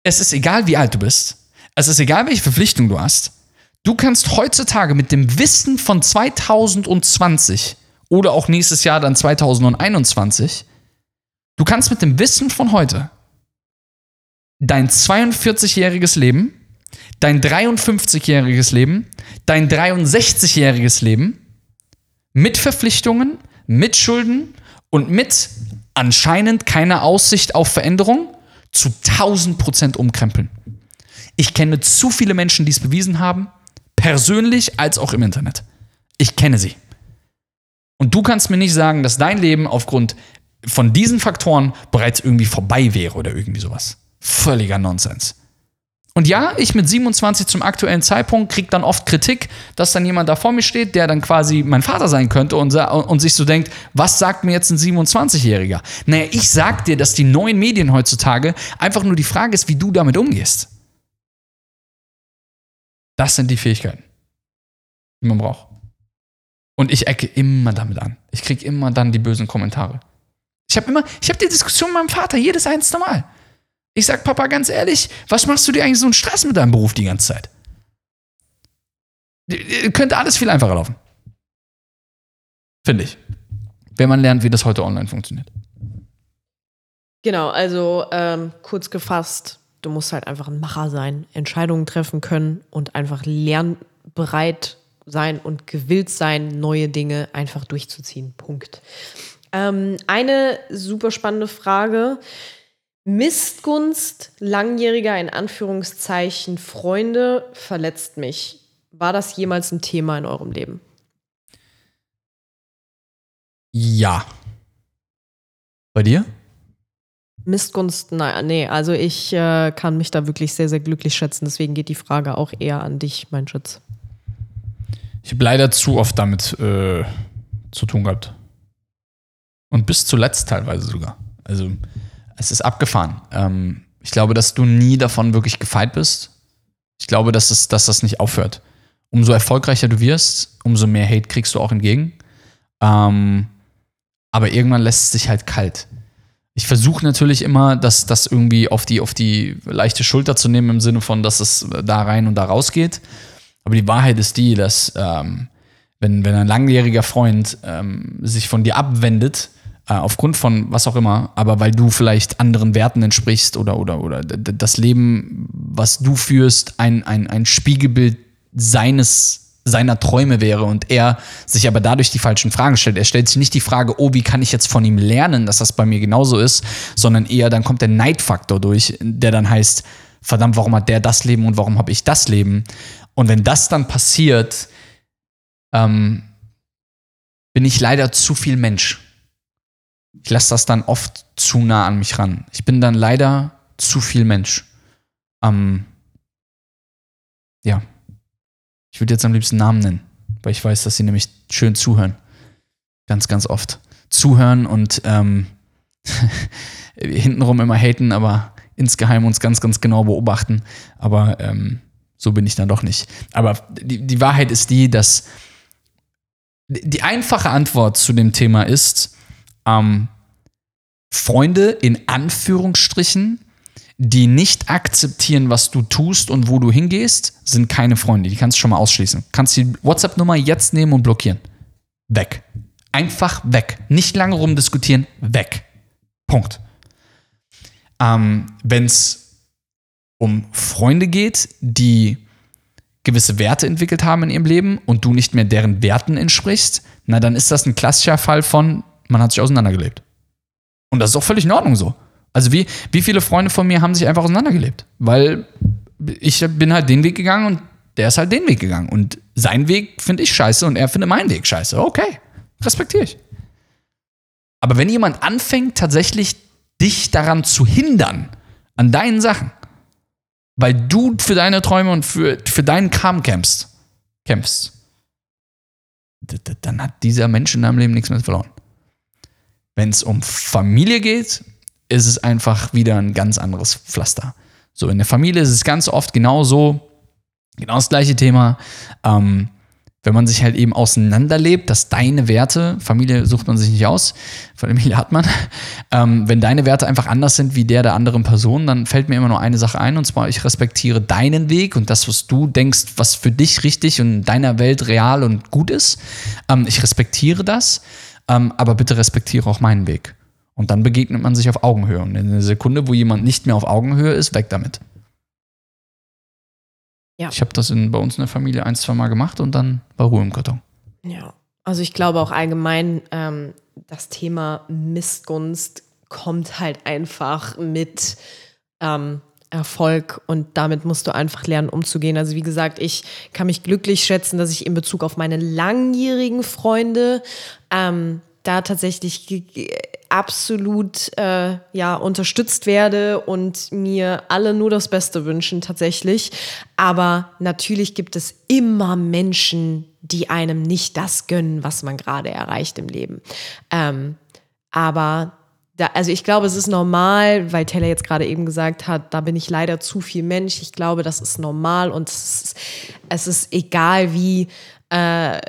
es ist egal, wie alt du bist. Es ist egal, welche Verpflichtung du hast. Du kannst heutzutage mit dem Wissen von 2020 oder auch nächstes Jahr dann 2021, du kannst mit dem Wissen von heute dein 42-jähriges Leben, dein 53-jähriges Leben, dein 63-jähriges Leben mit Verpflichtungen, mit Schulden und mit anscheinend keiner Aussicht auf Veränderung zu 1000 Prozent umkrempeln. Ich kenne zu viele Menschen, die es bewiesen haben, persönlich als auch im Internet. Ich kenne sie. Und du kannst mir nicht sagen, dass dein Leben aufgrund von diesen Faktoren bereits irgendwie vorbei wäre oder irgendwie sowas. Völliger Nonsens. Und ja, ich mit 27 zum aktuellen Zeitpunkt kriege dann oft Kritik, dass dann jemand da vor mir steht, der dann quasi mein Vater sein könnte und, und sich so denkt, was sagt mir jetzt ein 27-Jähriger? Naja, ich sag dir, dass die neuen Medien heutzutage einfach nur die Frage ist, wie du damit umgehst. Das sind die Fähigkeiten, die man braucht. Und ich ecke immer damit an. Ich kriege immer dann die bösen Kommentare. Ich habe immer, ich habe die Diskussion mit meinem Vater jedes einzelne Mal. Ich sag, Papa, ganz ehrlich, was machst du dir eigentlich so einen Stress mit deinem Beruf die ganze Zeit? Könnte alles viel einfacher laufen. Finde ich. Wenn man lernt, wie das heute online funktioniert. Genau, also ähm, kurz gefasst, du musst halt einfach ein Macher sein, Entscheidungen treffen können und einfach lernbereit sein und gewillt sein, neue Dinge einfach durchzuziehen. Punkt. Ähm, eine super spannende Frage. Missgunst langjähriger in Anführungszeichen Freunde verletzt mich. War das jemals ein Thema in eurem Leben? Ja. Bei dir? Missgunst, nein, nee, also ich äh, kann mich da wirklich sehr, sehr glücklich schätzen. Deswegen geht die Frage auch eher an dich, mein Schütz. Ich habe leider zu oft damit äh, zu tun gehabt. Und bis zuletzt teilweise sogar. Also es ist abgefahren. Ähm, ich glaube, dass du nie davon wirklich gefeit bist. Ich glaube, dass, es, dass das nicht aufhört. Umso erfolgreicher du wirst, umso mehr Hate kriegst du auch entgegen. Ähm, aber irgendwann lässt es sich halt kalt. Ich versuche natürlich immer, das, das irgendwie auf die, auf die leichte Schulter zu nehmen, im Sinne von, dass es da rein und da raus geht. Aber die Wahrheit ist die, dass ähm, wenn, wenn ein langjähriger Freund ähm, sich von dir abwendet, äh, aufgrund von was auch immer, aber weil du vielleicht anderen Werten entsprichst oder, oder, oder das Leben, was du führst, ein, ein, ein Spiegelbild seines seiner Träume wäre und er sich aber dadurch die falschen Fragen stellt. Er stellt sich nicht die Frage, oh, wie kann ich jetzt von ihm lernen, dass das bei mir genauso ist, sondern eher dann kommt der Neidfaktor durch, der dann heißt, verdammt, warum hat der das Leben und warum habe ich das Leben? Und wenn das dann passiert, ähm, bin ich leider zu viel Mensch ich lasse das dann oft zu nah an mich ran. Ich bin dann leider zu viel Mensch. Ähm, ja. Ich würde jetzt am liebsten Namen nennen, weil ich weiß, dass sie nämlich schön zuhören. Ganz, ganz oft. Zuhören und ähm, hintenrum immer haten, aber insgeheim uns ganz, ganz genau beobachten. Aber ähm, so bin ich dann doch nicht. Aber die, die Wahrheit ist die, dass die einfache Antwort zu dem Thema ist, ähm, Freunde in Anführungsstrichen, die nicht akzeptieren, was du tust und wo du hingehst, sind keine Freunde. Die kannst du schon mal ausschließen. Kannst die WhatsApp-Nummer jetzt nehmen und blockieren. Weg. Einfach weg. Nicht lange rumdiskutieren. Weg. Punkt. Ähm, Wenn es um Freunde geht, die gewisse Werte entwickelt haben in ihrem Leben und du nicht mehr deren Werten entsprichst, na dann ist das ein klassischer Fall von man hat sich auseinandergelebt. Und das ist auch völlig in Ordnung so. Also wie, wie viele Freunde von mir haben sich einfach auseinandergelebt? Weil ich bin halt den Weg gegangen und der ist halt den Weg gegangen. Und sein Weg finde ich scheiße und er findet meinen Weg scheiße. Okay, respektiere ich. Aber wenn jemand anfängt, tatsächlich dich daran zu hindern, an deinen Sachen, weil du für deine Träume und für, für deinen Kram kämpfst, kämpfst, dann hat dieser Mensch in deinem Leben nichts mehr verloren. Wenn es um Familie geht, ist es einfach wieder ein ganz anderes Pflaster. So, in der Familie ist es ganz oft genauso, genau das gleiche Thema. Ähm, wenn man sich halt eben auseinanderlebt, dass deine Werte, Familie sucht man sich nicht aus, Familie hat man, ähm, wenn deine Werte einfach anders sind wie der der anderen Person, dann fällt mir immer nur eine Sache ein und zwar, ich respektiere deinen Weg und das, was du denkst, was für dich richtig und in deiner Welt real und gut ist. Ähm, ich respektiere das ähm, aber bitte respektiere auch meinen Weg. Und dann begegnet man sich auf Augenhöhe. Und in der Sekunde, wo jemand nicht mehr auf Augenhöhe ist, weg damit. Ja. Ich habe das in, bei uns in der Familie ein, zwei Mal gemacht und dann war Ruhe im Karton. Ja, also ich glaube auch allgemein, ähm, das Thema Missgunst kommt halt einfach mit ähm, Erfolg und damit musst du einfach lernen, umzugehen. Also wie gesagt, ich kann mich glücklich schätzen, dass ich in Bezug auf meine langjährigen Freunde ähm, da tatsächlich absolut äh, ja unterstützt werde und mir alle nur das Beste wünschen tatsächlich. Aber natürlich gibt es immer Menschen, die einem nicht das gönnen, was man gerade erreicht im Leben. Ähm, aber da, also ich glaube, es ist normal, weil Taylor jetzt gerade eben gesagt hat, da bin ich leider zu viel Mensch. Ich glaube, das ist normal und es ist, es ist egal, wie äh,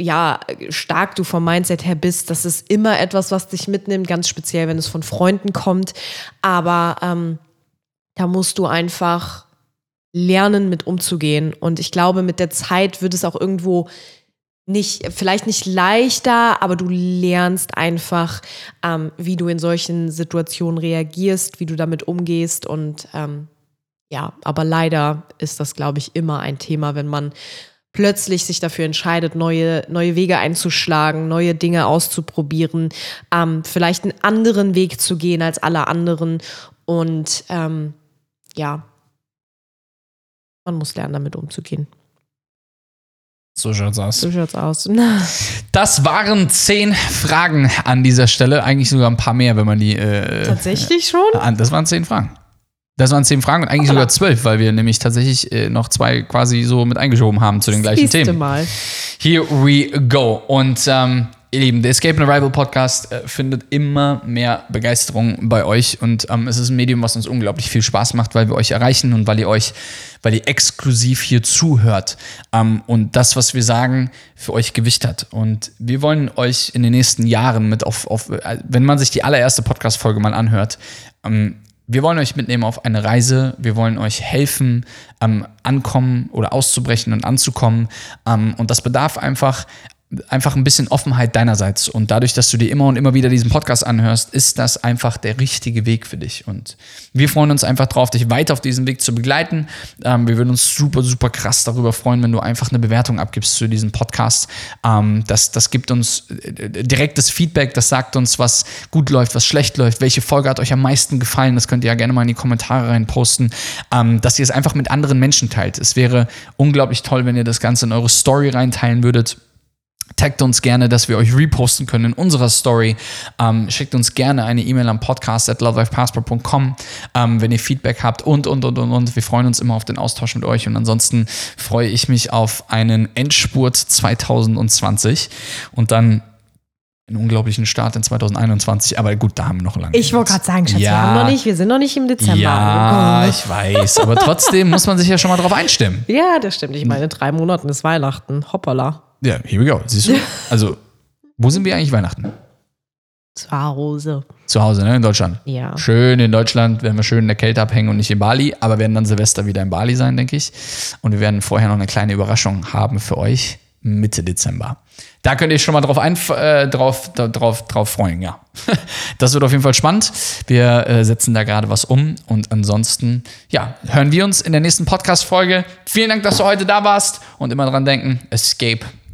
ja, stark du vom Mindset her bist. Das ist immer etwas, was dich mitnimmt, ganz speziell, wenn es von Freunden kommt. Aber ähm, da musst du einfach lernen, mit umzugehen. Und ich glaube, mit der Zeit wird es auch irgendwo nicht, vielleicht nicht leichter, aber du lernst einfach, ähm, wie du in solchen Situationen reagierst, wie du damit umgehst. Und ähm, ja, aber leider ist das, glaube ich, immer ein Thema, wenn man plötzlich sich dafür entscheidet, neue, neue Wege einzuschlagen, neue Dinge auszuprobieren, ähm, vielleicht einen anderen Weg zu gehen als alle anderen. Und ähm, ja, man muss lernen, damit umzugehen. So schaut's aus. So schaut's aus. Das waren zehn Fragen an dieser Stelle. Eigentlich sogar ein paar mehr, wenn man die. Äh, Tatsächlich schon? Äh, das waren zehn Fragen. Das waren zehn Fragen und eigentlich sogar zwölf, weil wir nämlich tatsächlich äh, noch zwei quasi so mit eingeschoben haben zu den gleichen Themen. Mal. Here we go. Und ähm, ihr Lieben, der Escape and Arrival Podcast äh, findet immer mehr Begeisterung bei euch und ähm, es ist ein Medium, was uns unglaublich viel Spaß macht, weil wir euch erreichen und weil ihr euch, weil ihr exklusiv hier zuhört ähm, und das, was wir sagen, für euch Gewicht hat. Und wir wollen euch in den nächsten Jahren mit auf, auf äh, wenn man sich die allererste Podcast-Folge mal anhört, ähm, wir wollen euch mitnehmen auf eine Reise. Wir wollen euch helfen, ähm, ankommen oder auszubrechen und anzukommen. Ähm, und das bedarf einfach einfach ein bisschen Offenheit deinerseits. Und dadurch, dass du dir immer und immer wieder diesen Podcast anhörst, ist das einfach der richtige Weg für dich. Und wir freuen uns einfach drauf, dich weiter auf diesem Weg zu begleiten. Ähm, wir würden uns super, super krass darüber freuen, wenn du einfach eine Bewertung abgibst zu diesem Podcast. Ähm, das, das gibt uns äh, direktes Feedback, das sagt uns, was gut läuft, was schlecht läuft, welche Folge hat euch am meisten gefallen. Das könnt ihr ja gerne mal in die Kommentare rein posten, ähm, dass ihr es einfach mit anderen Menschen teilt. Es wäre unglaublich toll, wenn ihr das Ganze in eure Story reinteilen würdet. Taggt uns gerne, dass wir euch reposten können in unserer Story. Ähm, schickt uns gerne eine E-Mail am podcast at lovelifepassport.com, ähm, wenn ihr Feedback habt und, und, und, und, und. Wir freuen uns immer auf den Austausch mit euch und ansonsten freue ich mich auf einen Endspurt 2020 und dann einen unglaublichen Start in 2021. Aber gut, da haben wir noch lange. Ich wollte gerade sagen, Schatz, Ja. wir haben noch nicht, wir sind noch nicht im Dezember. Ja, Oh ich weiß. Aber trotzdem muss man sich ja schon mal drauf einstimmen. Ja, das stimmt. Ich meine, drei Monaten ist Weihnachten. Hoppala. Ja, here we go. Siehst du? Also, wo sind wir eigentlich Weihnachten? Zu Hause. Zu Hause, ne? In Deutschland. Ja. Schön in Deutschland, werden wir schön in der Kälte abhängen und nicht in Bali, aber werden dann Silvester wieder in Bali sein, denke ich. Und wir werden vorher noch eine kleine Überraschung haben für euch Mitte Dezember. Da könnt ihr schon mal drauf, einf äh, drauf, da- drauf, drauf freuen, ja. Das wird auf jeden Fall spannend. Wir äh, setzen da gerade was um und ansonsten, ja, hören wir uns in der nächsten Podcast-Folge. Vielen Dank, dass du heute da warst und immer dran denken, Escape